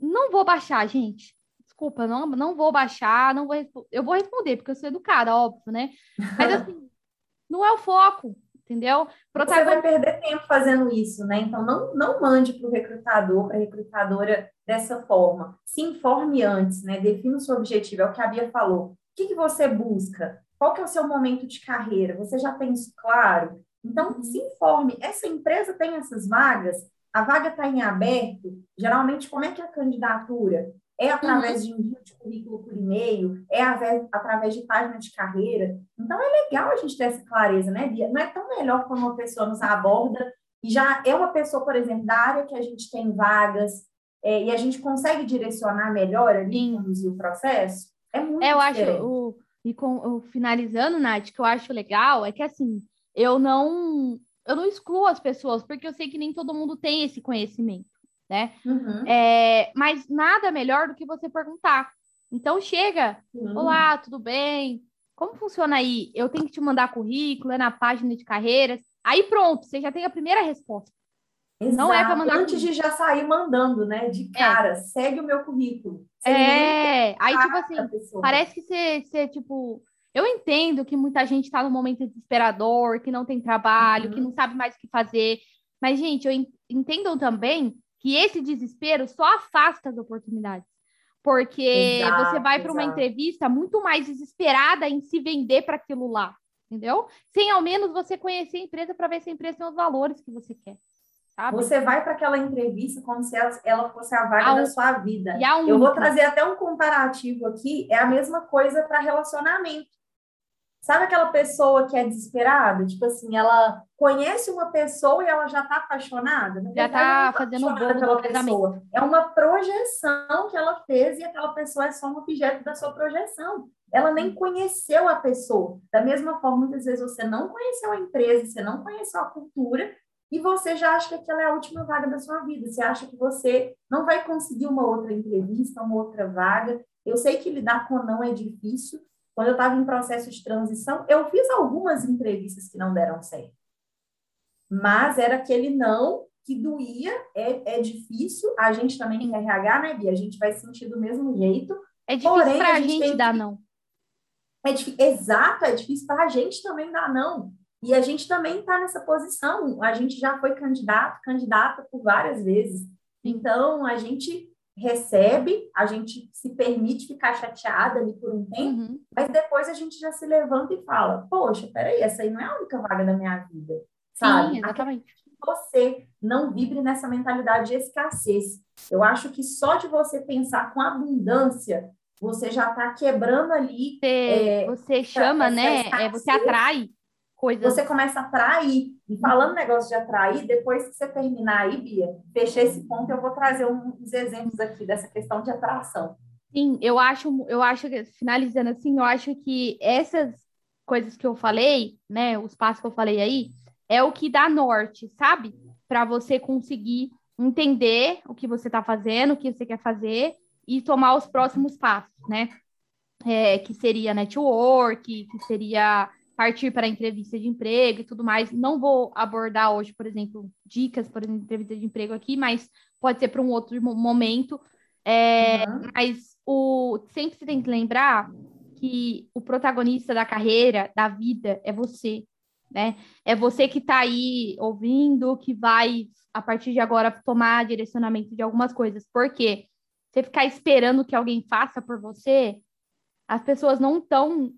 Não vou baixar, gente. Desculpa, não, não vou baixar, não vou eu vou responder, porque eu sou educada, óbvio, né? Mas assim, não é o foco, entendeu? Você vai perder tempo fazendo isso, né? Então, não, não mande para o recrutador, para a recrutadora dessa forma. Se informe antes, né? Defina o seu objetivo, é o que a Bia falou. O que, que você busca? Qual que é o seu momento de carreira? Você já tem isso claro? Então, se informe. Essa empresa tem essas vagas? A vaga está em aberto? Geralmente, como é que é a candidatura? é através uhum. de envio de currículo por e-mail, é através de página de carreira. Então, é legal a gente ter essa clareza, né, Bia? Não é tão melhor quando uma pessoa nos aborda e já é uma pessoa, por exemplo, da área que a gente tem vagas, é, e a gente consegue direcionar melhor ali, conduzir o processo? É muito é, Eu diferente. acho, o, e com, o, finalizando, Nath, que eu acho legal é que, assim, eu não, eu não excluo as pessoas, porque eu sei que nem todo mundo tem esse conhecimento né? Uhum. É, mas nada melhor do que você perguntar. Então chega, uhum. olá, tudo bem? Como funciona aí? Eu tenho que te mandar currículo, é na página de carreiras. Aí pronto, você já tem a primeira resposta. Exato. Não é para mandar antes currículo. de já sair mandando, né? De é. cara, é. segue o meu currículo. Você é, aí tipo assim, parece que você, você tipo, eu entendo que muita gente está num momento desesperador, que não tem trabalho, uhum. que não sabe mais o que fazer. Mas, gente, eu entendo também que esse desespero só afasta as oportunidades. Porque exato, você vai para uma entrevista muito mais desesperada em se vender para aquilo lá, entendeu? Sem ao menos você conhecer a empresa para ver se a empresa tem os valores que você quer. Sabe? Você vai para aquela entrevista como se ela, fosse a vaga a da sua vida. Eu vou trazer até um comparativo aqui, é a mesma coisa para relacionamento. Sabe aquela pessoa que é desesperada? Tipo assim, ela conhece uma pessoa e ela já está apaixonada? Já está tá fazendo o bolo pessoa. É uma projeção que ela fez e aquela pessoa é só um objeto da sua projeção. Ela nem conheceu a pessoa. Da mesma forma, muitas vezes você não conheceu a empresa, você não conheceu a cultura e você já acha que aquela é a última vaga da sua vida. Você acha que você não vai conseguir uma outra entrevista, uma outra vaga. Eu sei que lidar com não é difícil, quando eu estava em processo de transição, eu fiz algumas entrevistas que não deram certo. Mas era aquele não que doía, é, é difícil. A gente também tem RH, né, Bia? A gente vai sentir do mesmo jeito. É difícil para a gente, gente dar não. É Exato, é difícil para a gente também dar não. E a gente também está nessa posição. A gente já foi candidato, candidata por várias vezes. Então, a gente recebe, a gente se permite ficar chateada ali por um tempo, uhum. mas depois a gente já se levanta e fala: Poxa, peraí, essa aí não é a única vaga da minha vida, sabe? Sim, exatamente. Você não vibre nessa mentalidade de escassez. Eu acho que só de você pensar com abundância, você já está quebrando ali. Você, é, você chama, né? É, você atrai Você começa a atrair. E falando negócio de atrair, depois que você terminar aí, Bia, fechei esse ponto, eu vou trazer uns exemplos aqui dessa questão de atração. Sim, eu acho, eu acho que, finalizando assim, eu acho que essas coisas que eu falei, né, os passos que eu falei aí, é o que dá norte, sabe? Para você conseguir entender o que você está fazendo, o que você quer fazer e tomar os próximos passos, né? É, que seria network, que seria partir para a entrevista de emprego e tudo mais. Não vou abordar hoje, por exemplo, dicas para entrevista de emprego aqui, mas pode ser para um outro momento. É, uhum. Mas o, sempre você tem que lembrar que o protagonista da carreira, da vida, é você. Né? É você que está aí ouvindo, que vai, a partir de agora, tomar direcionamento de algumas coisas. Por quê? Você ficar esperando que alguém faça por você, as pessoas não estão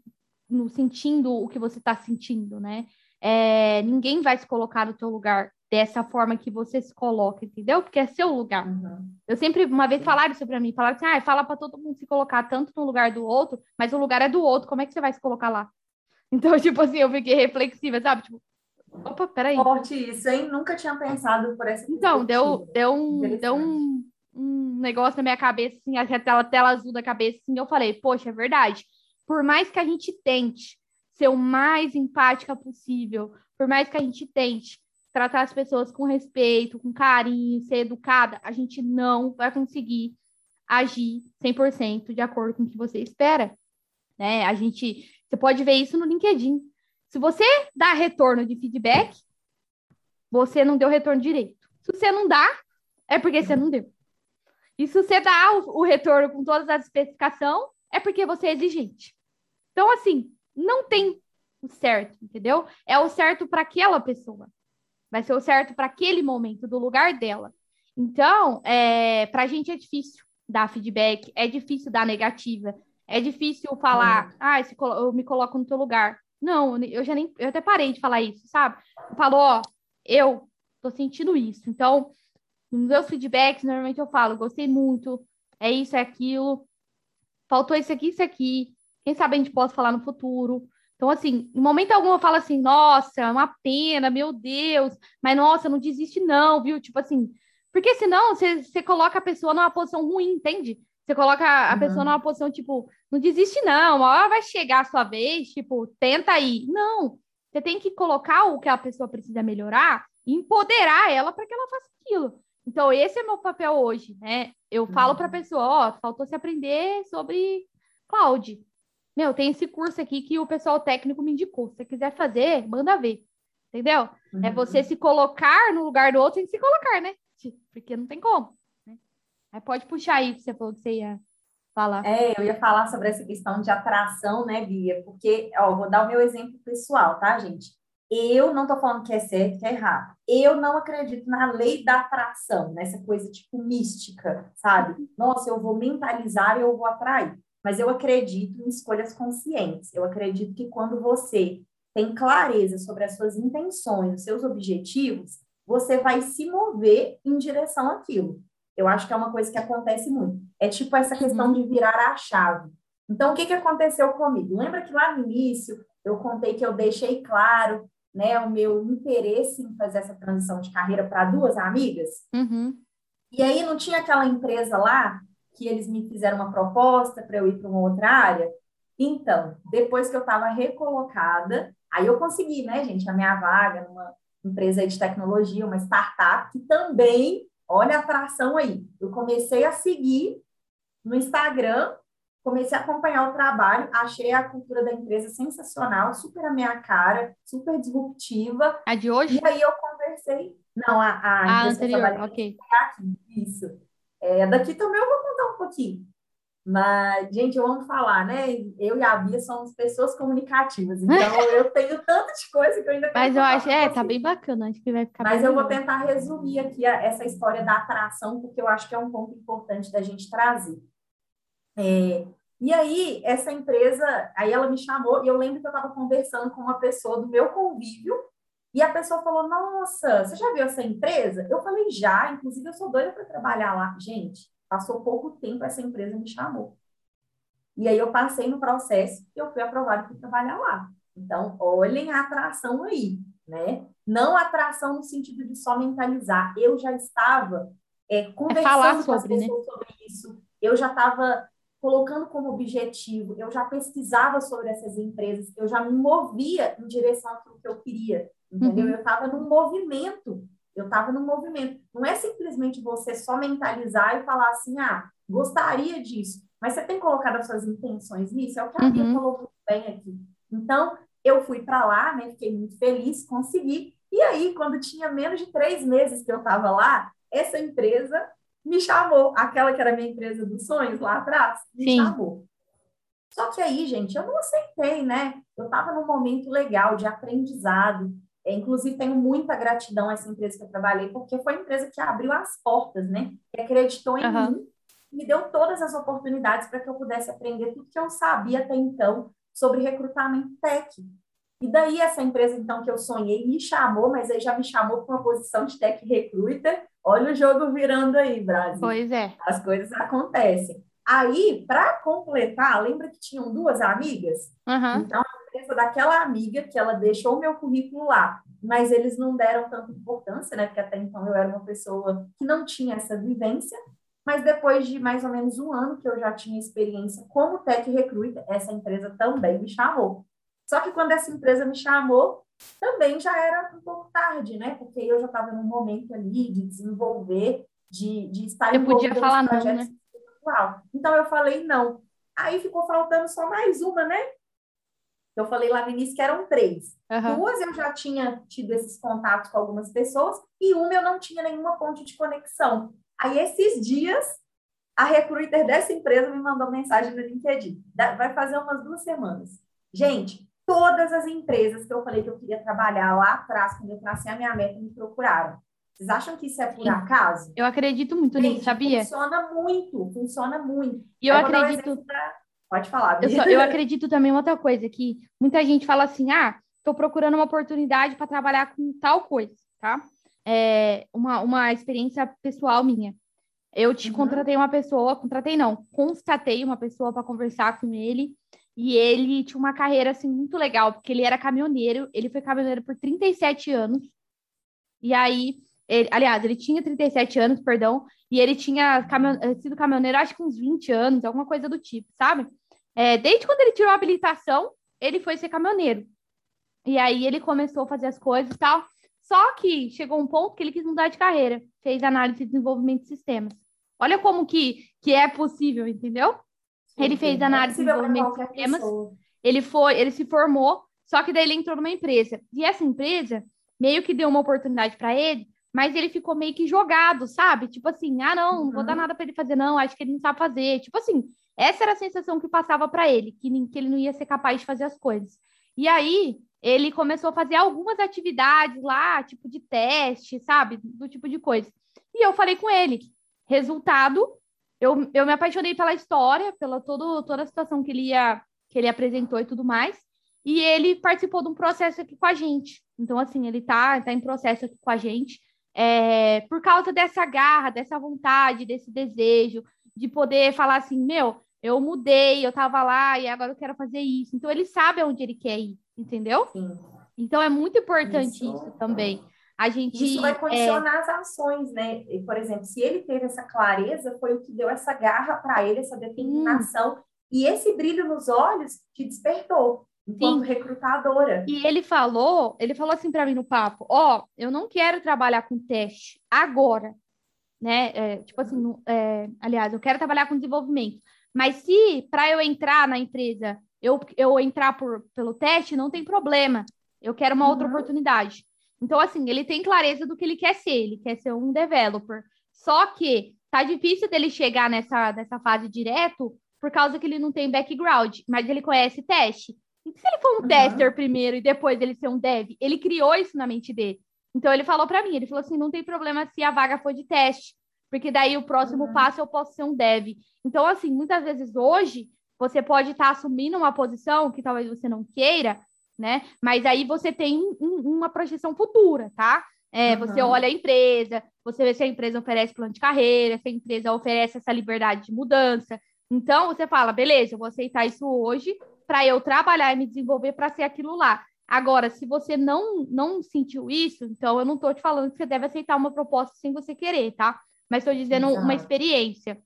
no sentindo o que você está sentindo, né? É, ninguém vai se colocar no teu lugar dessa forma que você se coloca, entendeu? Porque é seu lugar. Uhum. Eu sempre, uma vez falaram isso para mim, falaram assim, ah, fala para todo mundo se colocar tanto no lugar do outro, mas o lugar é do outro, como é que você vai se colocar lá? Então, tipo assim, eu fiquei reflexiva, sabe? Tipo, opa, peraí. Forte isso, hein? Nunca tinha pensado por essa Então, deu, deu um, deu um, um negócio na minha cabeça, assim, aquela tela azul da cabeça, assim, eu falei, poxa, é verdade por mais que a gente tente ser o mais empática possível, por mais que a gente tente tratar as pessoas com respeito, com carinho, ser educada, a gente não vai conseguir agir 100% de acordo com o que você espera. Né? A gente, você pode ver isso no LinkedIn. Se você dá retorno de feedback, você não deu retorno direito. Se você não dá, é porque você não deu. E se você dá o, o retorno com todas as especificações, é porque você é exigente. Então, assim, não tem o certo, entendeu? É o certo para aquela pessoa. Vai ser o certo para aquele momento, do lugar dela. Então, é, para a gente é difícil dar feedback, é difícil dar negativa, é difícil falar, é. ah, eu me coloco no teu lugar. Não, eu já nem, eu até parei de falar isso, sabe? Falou, ó, eu tô sentindo isso. Então, nos meus feedbacks, normalmente eu falo, gostei muito, é isso, é aquilo. Faltou isso aqui, isso aqui. Quem sabe a gente pode falar no futuro. Então, assim, em momento algum eu falo assim, nossa, é uma pena, meu Deus, mas nossa, não desiste, não, viu? Tipo assim, porque senão você, você coloca a pessoa numa posição ruim, entende? Você coloca a uhum. pessoa numa posição, tipo, não desiste, não, uma hora vai chegar a sua vez, tipo, tenta aí. Não, você tem que colocar o que a pessoa precisa melhorar e empoderar ela para que ela faça aquilo. Então, esse é meu papel hoje, né? Eu uhum. falo para a pessoa, ó, oh, faltou se aprender sobre cloud. Meu, tem esse curso aqui que o pessoal técnico me indicou. Se você quiser fazer, manda ver. Entendeu? É uhum. É você se colocar no lugar do outro sem se colocar, né? Porque não tem como. Né? Aí pode puxar aí que você falou que você ia falar. É, eu ia falar sobre essa questão de atração, né, Bia? Porque, ó, vou dar o meu exemplo pessoal, tá, gente? Eu não estou falando que é certo, que é errado. Eu não acredito na lei da atração, nessa coisa tipo mística, sabe? Nossa, eu vou mentalizar e eu vou atrair mas eu acredito em escolhas conscientes. Eu acredito que quando você tem clareza sobre as suas intenções, os seus objetivos, você vai se mover em direção àquilo. Eu acho que é uma coisa que acontece muito. É tipo essa questão de virar a chave. Então, o que, que aconteceu comigo? Lembra que lá no início eu contei que eu deixei claro né, o meu interesse em fazer essa transição de carreira para duas amigas? Uhum. E aí não tinha aquela empresa lá que eles me fizeram uma proposta para eu ir para uma outra área. Então, depois que eu estava recolocada, aí eu consegui, né, gente, a minha vaga numa empresa de tecnologia, uma startup, que também, olha a atração aí, eu comecei a seguir no Instagram, comecei a acompanhar o trabalho, achei a cultura da empresa sensacional, super a minha cara, super disruptiva. A de hoje? E aí eu conversei. Não, a, a, a anterior, ok. Aqui, isso. É, daqui também eu vou contar um pouquinho. Mas, gente, vamos falar, né? Eu e a Bia somos pessoas comunicativas, então eu tenho tanta de coisa que eu ainda Mas eu acho, é, tá bem bacana, acho que vai ficar Mas eu vou tentar resumir aqui a, essa história da atração, porque eu acho que é um ponto importante da gente trazer. É, e aí, essa empresa, aí ela me chamou, e eu lembro que eu estava conversando com uma pessoa do meu convívio, e a pessoa falou: Nossa, você já viu essa empresa? Eu falei: Já, inclusive eu sou doida para trabalhar lá. Gente, passou pouco tempo, essa empresa me chamou. E aí eu passei no processo e eu fui aprovada para trabalhar lá. Então, olhem a atração aí, né? Não atração no sentido de só mentalizar. Eu já estava é, conversando é com as pessoas né? sobre isso. Eu já estava colocando como objetivo, eu já pesquisava sobre essas empresas, eu já me movia em direção àquilo que eu queria entendeu? Uhum. Eu estava num movimento, eu estava num movimento. Não é simplesmente você só mentalizar e falar assim, ah, gostaria disso, mas você tem colocado as suas intenções nisso, é o que a Bia uhum. falou muito bem aqui. Então, eu fui para lá, né, fiquei muito feliz, consegui, e aí, quando tinha menos de três meses que eu estava lá, essa empresa me chamou, aquela que era minha empresa dos sonhos lá atrás, me Sim. chamou. Só que aí, gente, eu não aceitei, né? Eu estava num momento legal de aprendizado, é, inclusive, tenho muita gratidão a essa empresa que eu trabalhei, porque foi a empresa que abriu as portas, né? Que acreditou em uhum. mim, me deu todas as oportunidades para que eu pudesse aprender tudo que eu sabia até então sobre recrutamento tech. E daí essa empresa, então, que eu sonhei, me chamou, mas aí já me chamou para uma posição de tech recruiter. Olha o jogo virando aí, Brasil. Pois é. As coisas acontecem. Aí, para completar, lembra que tinham duas amigas? Uhum. Então, empresa daquela amiga que ela deixou o meu currículo lá, mas eles não deram tanta importância, né? Porque até então eu era uma pessoa que não tinha essa vivência. Mas depois de mais ou menos um ano que eu já tinha experiência como tech recruiter, essa empresa também me chamou. Só que quando essa empresa me chamou, também já era um pouco tarde, né? Porque eu já estava num momento ali de desenvolver, de, de estar em podia falar não, né? Então eu falei não. Aí ficou faltando só mais uma, né? Eu falei lá no início que eram três. Uhum. Duas eu já tinha tido esses contatos com algumas pessoas e uma eu não tinha nenhuma ponte de conexão. Aí, esses dias, a recruiter dessa empresa me mandou mensagem no LinkedIn. Vai fazer umas duas semanas. Gente, todas as empresas que eu falei que eu queria trabalhar lá atrás, quando eu tracei a minha meta, me procuraram. Vocês acham que isso é por acaso? Eu acredito muito nisso, sabia? Funciona muito, funciona muito. E eu acredito. Um Pode falar. Eu, só, eu, acredito também outra coisa, que muita gente fala assim, ah, estou procurando uma oportunidade para trabalhar com tal coisa, tá? É uma, uma experiência pessoal minha. Eu te uhum. contratei uma pessoa, contratei não, constatei uma pessoa para conversar com ele. E ele tinha uma carreira assim muito legal, porque ele era caminhoneiro, ele foi caminhoneiro por 37 anos. E aí, ele, aliás, ele tinha 37 anos, perdão, e ele tinha caminhone eh, sido caminhoneiro acho que uns 20 anos, alguma coisa do tipo, sabe? É, desde quando ele tirou a habilitação, ele foi ser caminhoneiro. E aí ele começou a fazer as coisas e tal. Só que chegou um ponto que ele quis mudar de carreira, fez análise de desenvolvimento de sistemas. Olha como que, que é possível, entendeu? Ele fez é análise de desenvolvimento de sistemas. Ele foi, ele se formou, só que daí ele entrou numa empresa. E essa empresa meio que deu uma oportunidade para ele, mas ele ficou meio que jogado, sabe? Tipo assim, ah, não, não vou dar uhum. nada para ele fazer, não, acho que ele não sabe fazer. Tipo assim, essa era a sensação que passava para ele, que, que ele não ia ser capaz de fazer as coisas. E aí, ele começou a fazer algumas atividades lá, tipo de teste, sabe? Do tipo de coisa. E eu falei com ele. Resultado, eu, eu me apaixonei pela história, pela todo, toda a situação que ele, ia, que ele apresentou e tudo mais. E ele participou de um processo aqui com a gente. Então, assim, ele tá, tá em processo aqui com a gente. É, por causa dessa garra, dessa vontade, desse desejo de poder falar assim, meu, eu mudei, eu tava lá e agora eu quero fazer isso. Então ele sabe aonde ele quer ir, entendeu? Sim. Então é muito importante isso, isso também. A gente isso vai condicionar é... as ações, né? Por exemplo, se ele teve essa clareza, foi o que deu essa garra para ele, essa determinação hum. e esse brilho nos olhos que despertou enquanto Sim. recrutadora. E ele falou, ele falou assim para mim no papo, ó, oh, eu não quero trabalhar com teste agora, né? É, tipo assim, é, aliás, eu quero trabalhar com desenvolvimento. Mas se para eu entrar na empresa, eu, eu entrar por, pelo teste, não tem problema. Eu quero uma uhum. outra oportunidade. Então, assim, ele tem clareza do que ele quer ser. Ele quer ser um developer. Só que tá difícil dele chegar nessa, nessa fase direto por causa que ele não tem background, mas ele conhece teste. E se ele for um uhum. tester primeiro e depois ele ser um dev? Ele criou isso na mente dele. Então ele falou para mim, ele falou assim, não tem problema se a vaga for de teste, porque daí o próximo uhum. passo eu posso ser um dev. Então, assim, muitas vezes hoje você pode estar tá assumindo uma posição que talvez você não queira, né? Mas aí você tem um, uma projeção futura, tá? É, uhum. Você olha a empresa, você vê se a empresa oferece plano de carreira, se a empresa oferece essa liberdade de mudança. Então, você fala, beleza, eu vou aceitar isso hoje para eu trabalhar e me desenvolver para ser aquilo lá. Agora, se você não, não sentiu isso, então eu não estou te falando que você deve aceitar uma proposta sem você querer, tá? mas estou dizendo Exato. uma experiência.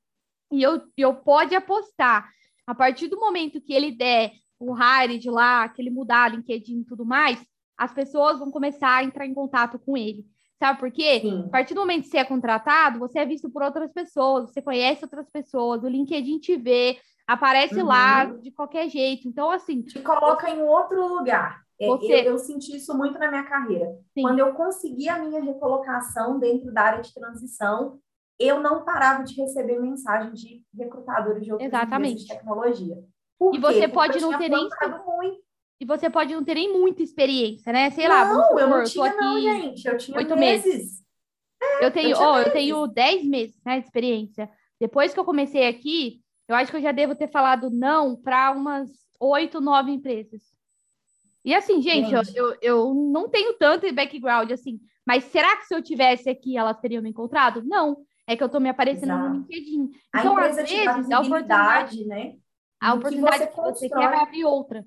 E eu, eu pode apostar, a partir do momento que ele der o hire de lá, que ele mudar LinkedIn e tudo mais, as pessoas vão começar a entrar em contato com ele. Sabe por quê? Sim. A partir do momento que você é contratado, você é visto por outras pessoas, você conhece outras pessoas, o LinkedIn te vê, aparece uhum. lá de qualquer jeito. Então, assim. Te coloca você... em outro lugar. É, você... Eu, eu, senti isso muito na minha carreira. Sim. Quando eu consegui a minha recolocação dentro da área de transição, eu não parava de receber mensagem de recrutadores de outras Exatamente. de tecnologia. Por e você pode não ter nem muito. E você pode não ter nem muita experiência, né? Sei não, lá, vamos supor, eu não tinha, aqui não, gente. Eu tinha oito meses. meses. É, eu tenho, eu, oh, eu tenho dez meses né, de experiência. Depois que eu comecei aqui, eu acho que eu já devo ter falado não para umas oito, nove empresas. E assim, gente. Eu, eu, eu, não tenho tanto background assim, mas será que se eu tivesse aqui, elas teriam me encontrado? Não é que eu estou me aparecendo Exato. no LinkedIn. Então, às vezes, a oportunidade, né? A oportunidade que você, que você quer vai abrir outra.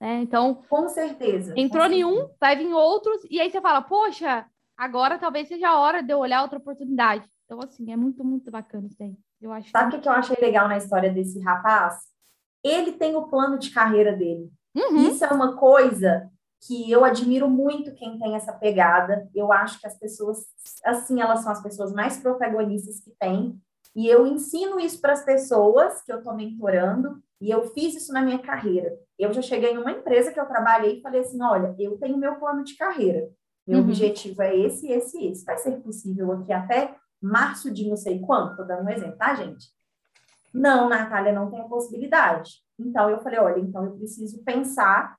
Né? Então, com certeza. Entrou com em um, vai vir outros, e aí você fala, poxa, agora talvez seja a hora de eu olhar outra oportunidade. Então, assim, é muito, muito bacana isso aí. Eu acho Sabe o que... que eu achei legal na história desse rapaz? Ele tem o plano de carreira dele. Uhum. Isso é uma coisa que eu admiro muito quem tem essa pegada. Eu acho que as pessoas, assim, elas são as pessoas mais protagonistas que tem. E eu ensino isso para as pessoas que eu estou mentorando, e eu fiz isso na minha carreira. Eu já cheguei em uma empresa que eu trabalhei e falei assim: olha, eu tenho meu plano de carreira. Meu uhum. objetivo é esse, esse e esse. Vai ser possível aqui até março de não sei quanto? Estou dando um exemplo, tá, gente? Não, Natália, não tem a possibilidade. Então, eu falei: olha, então eu preciso pensar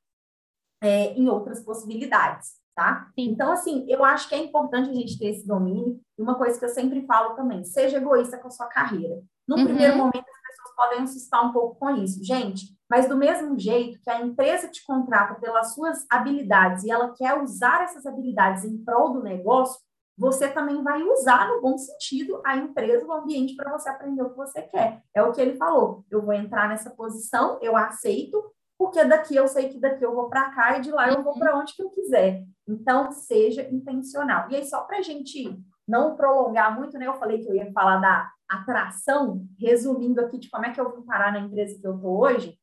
é, em outras possibilidades, tá? Sim. Então, assim, eu acho que é importante a gente ter esse domínio. E uma coisa que eu sempre falo também, seja egoísta com a sua carreira. No uhum. primeiro momento, as pessoas podem assustar um pouco com isso. Gente, mas do mesmo jeito que a empresa te contrata pelas suas habilidades e ela quer usar essas habilidades em prol do negócio, você também vai usar no bom sentido a empresa, o ambiente para você aprender o que você quer. É o que ele falou. Eu vou entrar nessa posição, eu aceito, porque daqui eu sei que daqui eu vou para cá e de lá eu vou para onde que eu quiser. Então, seja intencional. E aí, só para a gente não prolongar muito, né? Eu falei que eu ia falar da atração, resumindo aqui de como é que eu vim parar na empresa que eu estou hoje.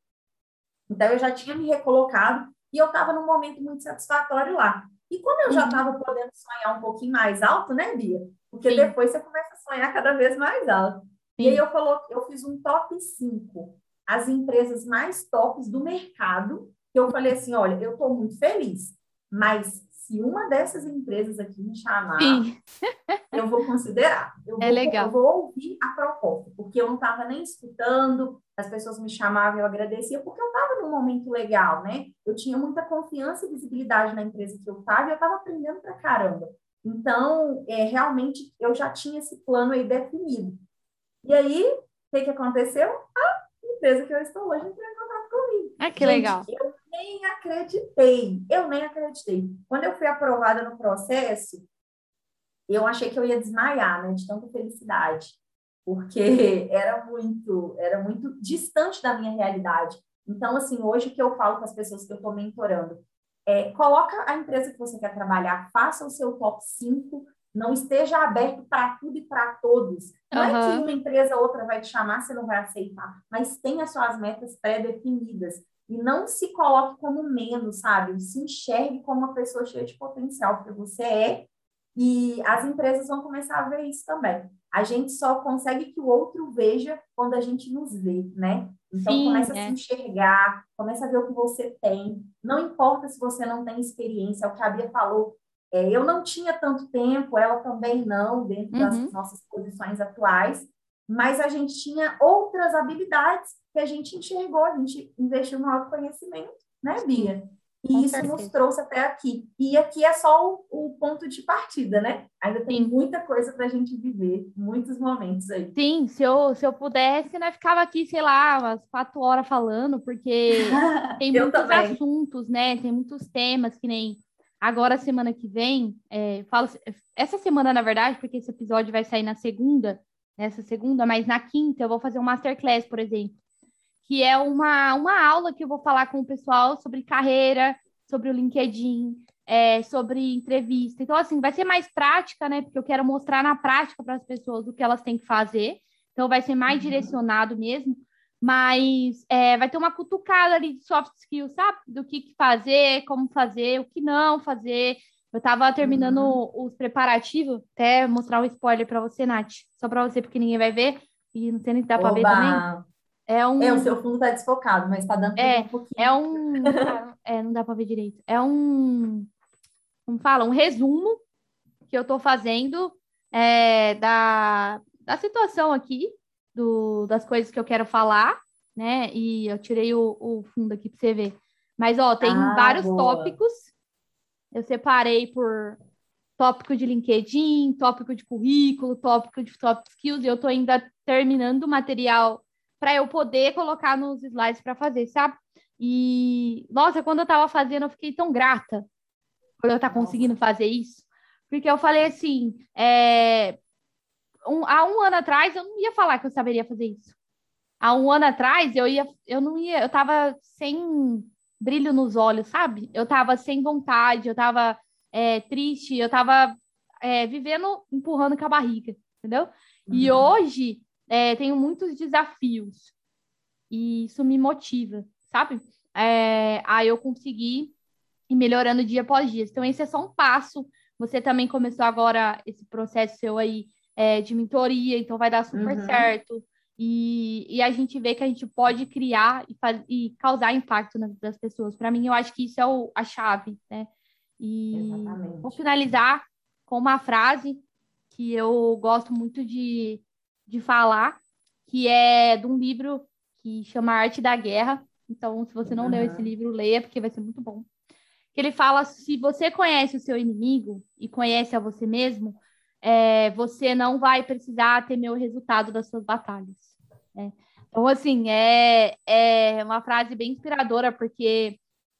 Então, eu já tinha me recolocado e eu estava num momento muito satisfatório lá. E como eu já estava uhum. podendo sonhar um pouquinho mais alto, né, Bia? Porque Sim. depois você começa a sonhar cada vez mais alto. Sim. E aí eu coloquei, eu fiz um top 5, as empresas mais tops do mercado, que eu falei assim, olha, eu estou muito feliz, mas se uma dessas empresas aqui me chamar, eu vou considerar. Eu é vou, legal. Eu vou ouvir a proposta, porque eu não estava nem escutando, as pessoas me chamavam, eu agradecia, porque eu estava num momento legal, né? Eu tinha muita confiança e visibilidade na empresa que eu estava e eu estava aprendendo pra caramba. Então, é, realmente, eu já tinha esse plano aí definido. E aí, o que, que aconteceu? A empresa que eu estou hoje entrou em contato comigo. Ah, que Gente, legal. Eu nem acreditei, eu nem acreditei. Quando eu fui aprovada no processo, eu achei que eu ia desmaiar, né, de tanta felicidade, porque era muito, era muito distante da minha realidade. Então, assim, hoje o que eu falo com as pessoas que eu estou mentorando é, coloca a empresa que você quer trabalhar, faça o seu top 5, não esteja aberto para tudo e para todos. Não uhum. é que uma empresa ou outra vai te chamar, você não vai aceitar, mas tenha suas metas pré-definidas. E não se coloque como menos, sabe? Se enxergue como uma pessoa cheia de potencial, porque você é, e as empresas vão começar a ver isso também. A gente só consegue que o outro veja quando a gente nos vê, né? Então, Sim, começa é. a se enxergar, começa a ver o que você tem. Não importa se você não tem experiência, é o que a Bia falou. É, eu não tinha tanto tempo, ela também não, dentro das uhum. nossas posições atuais, mas a gente tinha outras habilidades que a gente enxergou, a gente investiu no autoconhecimento, né, Bia? E Com isso certeza. nos trouxe até aqui. E aqui é só o, o ponto de partida, né? Ainda tem Sim. muita coisa para a gente viver, muitos momentos aí. Sim, se eu, se eu pudesse, né, ficava aqui, sei lá, umas quatro horas falando, porque tem muitos também. assuntos, né? Tem muitos temas que nem agora, semana que vem, é, falo, essa semana, na verdade, porque esse episódio vai sair na segunda, nessa segunda, mas na quinta eu vou fazer um masterclass, por exemplo, que é uma, uma aula que eu vou falar com o pessoal sobre carreira, sobre o LinkedIn, é, sobre entrevista. Então, assim, vai ser mais prática, né? Porque eu quero mostrar na prática para as pessoas o que elas têm que fazer. Então, vai ser mais uhum. direcionado mesmo. Mas é, vai ter uma cutucada ali de soft skills, sabe? Do que, que fazer, como fazer, o que não fazer. Eu estava terminando uhum. os preparativos, até mostrar um spoiler para você, Nath. Só para você, porque ninguém vai ver. E não sei nem se dá para ver também. É um. É, o seu fundo está desfocado, mas está dando é, um pouquinho. É um. é, não dá para ver direito. É um. Como fala? Um resumo que eu estou fazendo é, da, da situação aqui, do, das coisas que eu quero falar, né? E eu tirei o, o fundo aqui para você ver. Mas, ó, tem ah, vários boa. tópicos. Eu separei por tópico de LinkedIn, tópico de currículo, tópico de soft skills, e eu estou ainda terminando o material para eu poder colocar nos slides para fazer, sabe? E, nossa, quando eu estava fazendo, eu fiquei tão grata por eu estar tá conseguindo fazer isso, porque eu falei assim, é, um, há um ano atrás eu não ia falar que eu saberia fazer isso. Há um ano atrás eu ia, eu não ia, eu estava sem brilho nos olhos, sabe? Eu estava sem vontade, eu estava é, triste, eu estava é, vivendo empurrando com a barriga, entendeu? Uhum. E hoje é, tenho muitos desafios e isso me motiva, sabe? É, aí eu consegui ir melhorando dia após dia. Então, esse é só um passo. Você também começou agora esse processo seu aí é, de mentoria, então vai dar super uhum. certo. E, e, a gente vê que a gente pode criar e, faz, e causar impacto nas, das pessoas. Para mim, eu acho que isso é o, a chave, né? E Exatamente. vou finalizar com uma frase que eu gosto muito de, de falar, que é de um livro que chama Arte da Guerra. Então, se você não uhum. leu esse livro, leia, porque vai ser muito bom. Que ele fala: se você conhece o seu inimigo e conhece a você mesmo, é, você não vai precisar temer o resultado das suas batalhas. Né? Então, assim, é, é uma frase bem inspiradora, porque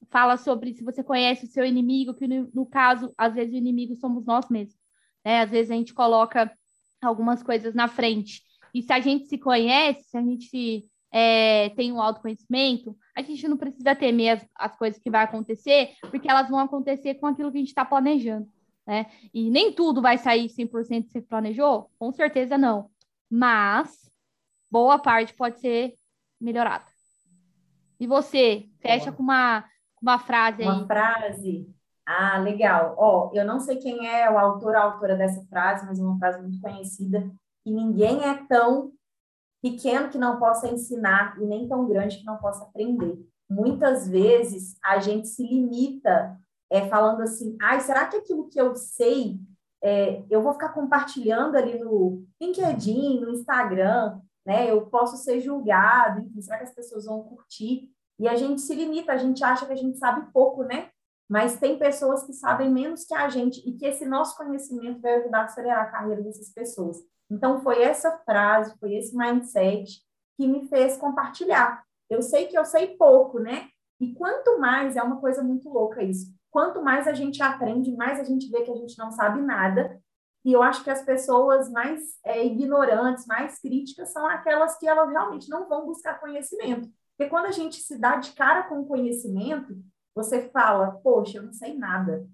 fala sobre se você conhece o seu inimigo, que no, no caso, às vezes o inimigo somos nós mesmos. né? Às vezes a gente coloca algumas coisas na frente. E se a gente se conhece, se a gente é, tem um autoconhecimento, a gente não precisa temer as, as coisas que vai acontecer, porque elas vão acontecer com aquilo que a gente está planejando. Né? E nem tudo vai sair 100% que você planejou? Com certeza não. Mas boa parte pode ser melhorada. E você, fecha com uma, uma frase aí. Uma frase. Ah, legal. Ó, eu não sei quem é o autor ou a autora dessa frase, mas é uma frase muito conhecida, que ninguém é tão pequeno que não possa ensinar e nem tão grande que não possa aprender. Muitas vezes a gente se limita é, falando assim, ai, será que aquilo que eu sei, é, eu vou ficar compartilhando ali no LinkedIn, no Instagram, né? Eu posso ser julgado, enfim, será que as pessoas vão curtir? E a gente se limita, a gente acha que a gente sabe pouco, né? Mas tem pessoas que sabem menos que a gente e que esse nosso conhecimento vai ajudar a acelerar a carreira dessas pessoas. Então, foi essa frase, foi esse mindset que me fez compartilhar. Eu sei que eu sei pouco, né? E quanto mais, é uma coisa muito louca isso, quanto mais a gente aprende, mais a gente vê que a gente não sabe nada. E eu acho que as pessoas mais é, ignorantes, mais críticas, são aquelas que elas realmente não vão buscar conhecimento. Porque quando a gente se dá de cara com conhecimento, você fala, poxa, eu não sei nada.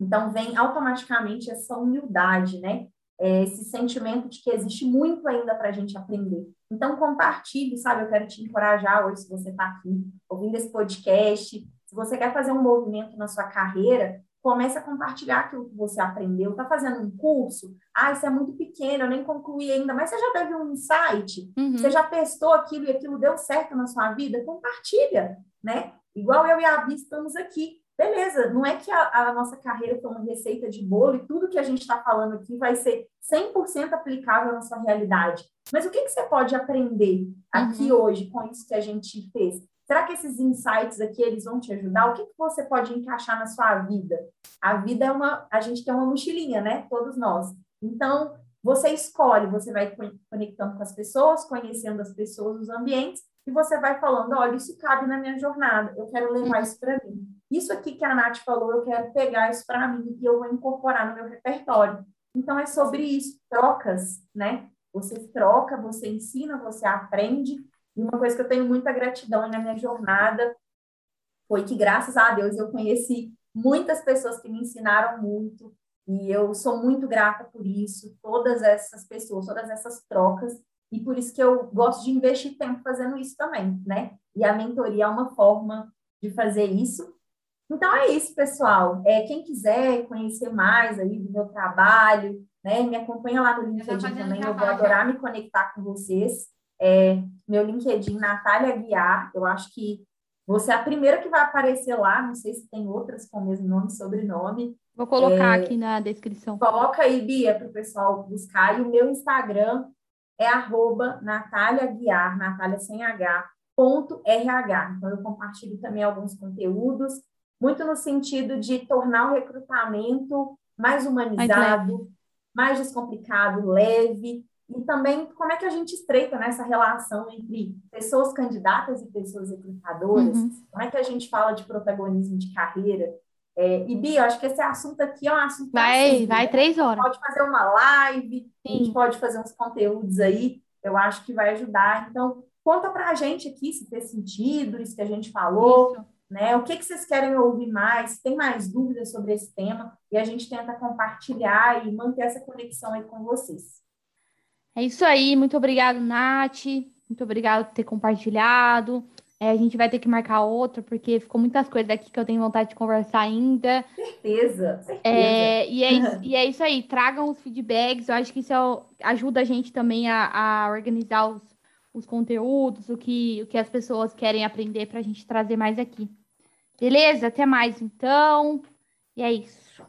Então, vem automaticamente essa humildade, né? É esse sentimento de que existe muito ainda para a gente aprender. Então, compartilhe, sabe? Eu quero te encorajar hoje, se você está aqui ouvindo esse podcast, se você quer fazer um movimento na sua carreira, comece a compartilhar aquilo que você aprendeu. Está fazendo um curso? Ah, isso é muito pequeno, eu nem concluí ainda, mas você já teve um insight? Uhum. Você já testou aquilo e aquilo deu certo na sua vida? Compartilha, né? Igual eu e a Bia estamos aqui. Beleza, não é que a, a nossa carreira foi uma receita de bolo e tudo que a gente está falando aqui vai ser 100% aplicável na sua realidade. Mas o que, que você pode aprender aqui uhum. hoje com isso que a gente fez? Será que esses insights aqui eles vão te ajudar? O que, que você pode encaixar na sua vida? A vida é uma, a gente tem uma mochilinha, né? Todos nós. Então, você escolhe, você vai conectando com as pessoas, conhecendo as pessoas, os ambientes, e você vai falando, olha, isso cabe na minha jornada, eu quero levar isso para mim. Isso aqui que a Nath falou, eu quero pegar isso para mim e eu vou incorporar no meu repertório. Então, é sobre isso, trocas, né? Você troca, você ensina, você aprende, e uma coisa que eu tenho muita gratidão na minha jornada foi que, graças a Deus, eu conheci muitas pessoas que me ensinaram muito, e eu sou muito grata por isso, todas essas pessoas, todas essas trocas, e por isso que eu gosto de investir tempo fazendo isso também, né? E a mentoria é uma forma de fazer isso. Então é isso, pessoal. É, quem quiser conhecer mais aí do meu trabalho, né? Me acompanha lá no LinkedIn também, eu vou adorar me conectar com vocês. É, meu LinkedIn, Natália Guiar, eu acho que você é a primeira que vai aparecer lá, não sei se tem outras com o mesmo nome e sobrenome. Vou colocar é, aqui na descrição. Coloca aí, Bia, para o pessoal buscar. E o meu Instagram é arroba Natália Guiar, Natália sem H, ponto RH. Então, eu compartilho também alguns conteúdos, muito no sentido de tornar o recrutamento mais humanizado, mais descomplicado, leve, e também como é que a gente estreita nessa relação entre pessoas candidatas e pessoas recrutadoras, uhum. como é que a gente fala de protagonismo de carreira. É, e Bia, acho que esse assunto aqui é um assunto vai, assim, vai né? três horas. Pode fazer uma live, Sim. a gente pode fazer uns conteúdos aí, eu acho que vai ajudar. Então, conta para a gente aqui se fez sentido isso que a gente falou. Isso. Né? O que, que vocês querem ouvir mais? Tem mais dúvidas sobre esse tema? E a gente tenta compartilhar e manter essa conexão aí com vocês. É isso aí, muito obrigado, Nath. Muito obrigado por ter compartilhado. É, a gente vai ter que marcar outra, porque ficou muitas coisas aqui que eu tenho vontade de conversar ainda. Certeza, certeza. É, e, é isso, e é isso aí, tragam os feedbacks. Eu acho que isso é, ajuda a gente também a, a organizar os, os conteúdos, o que, o que as pessoas querem aprender para a gente trazer mais aqui. Beleza? Até mais, então. E é isso.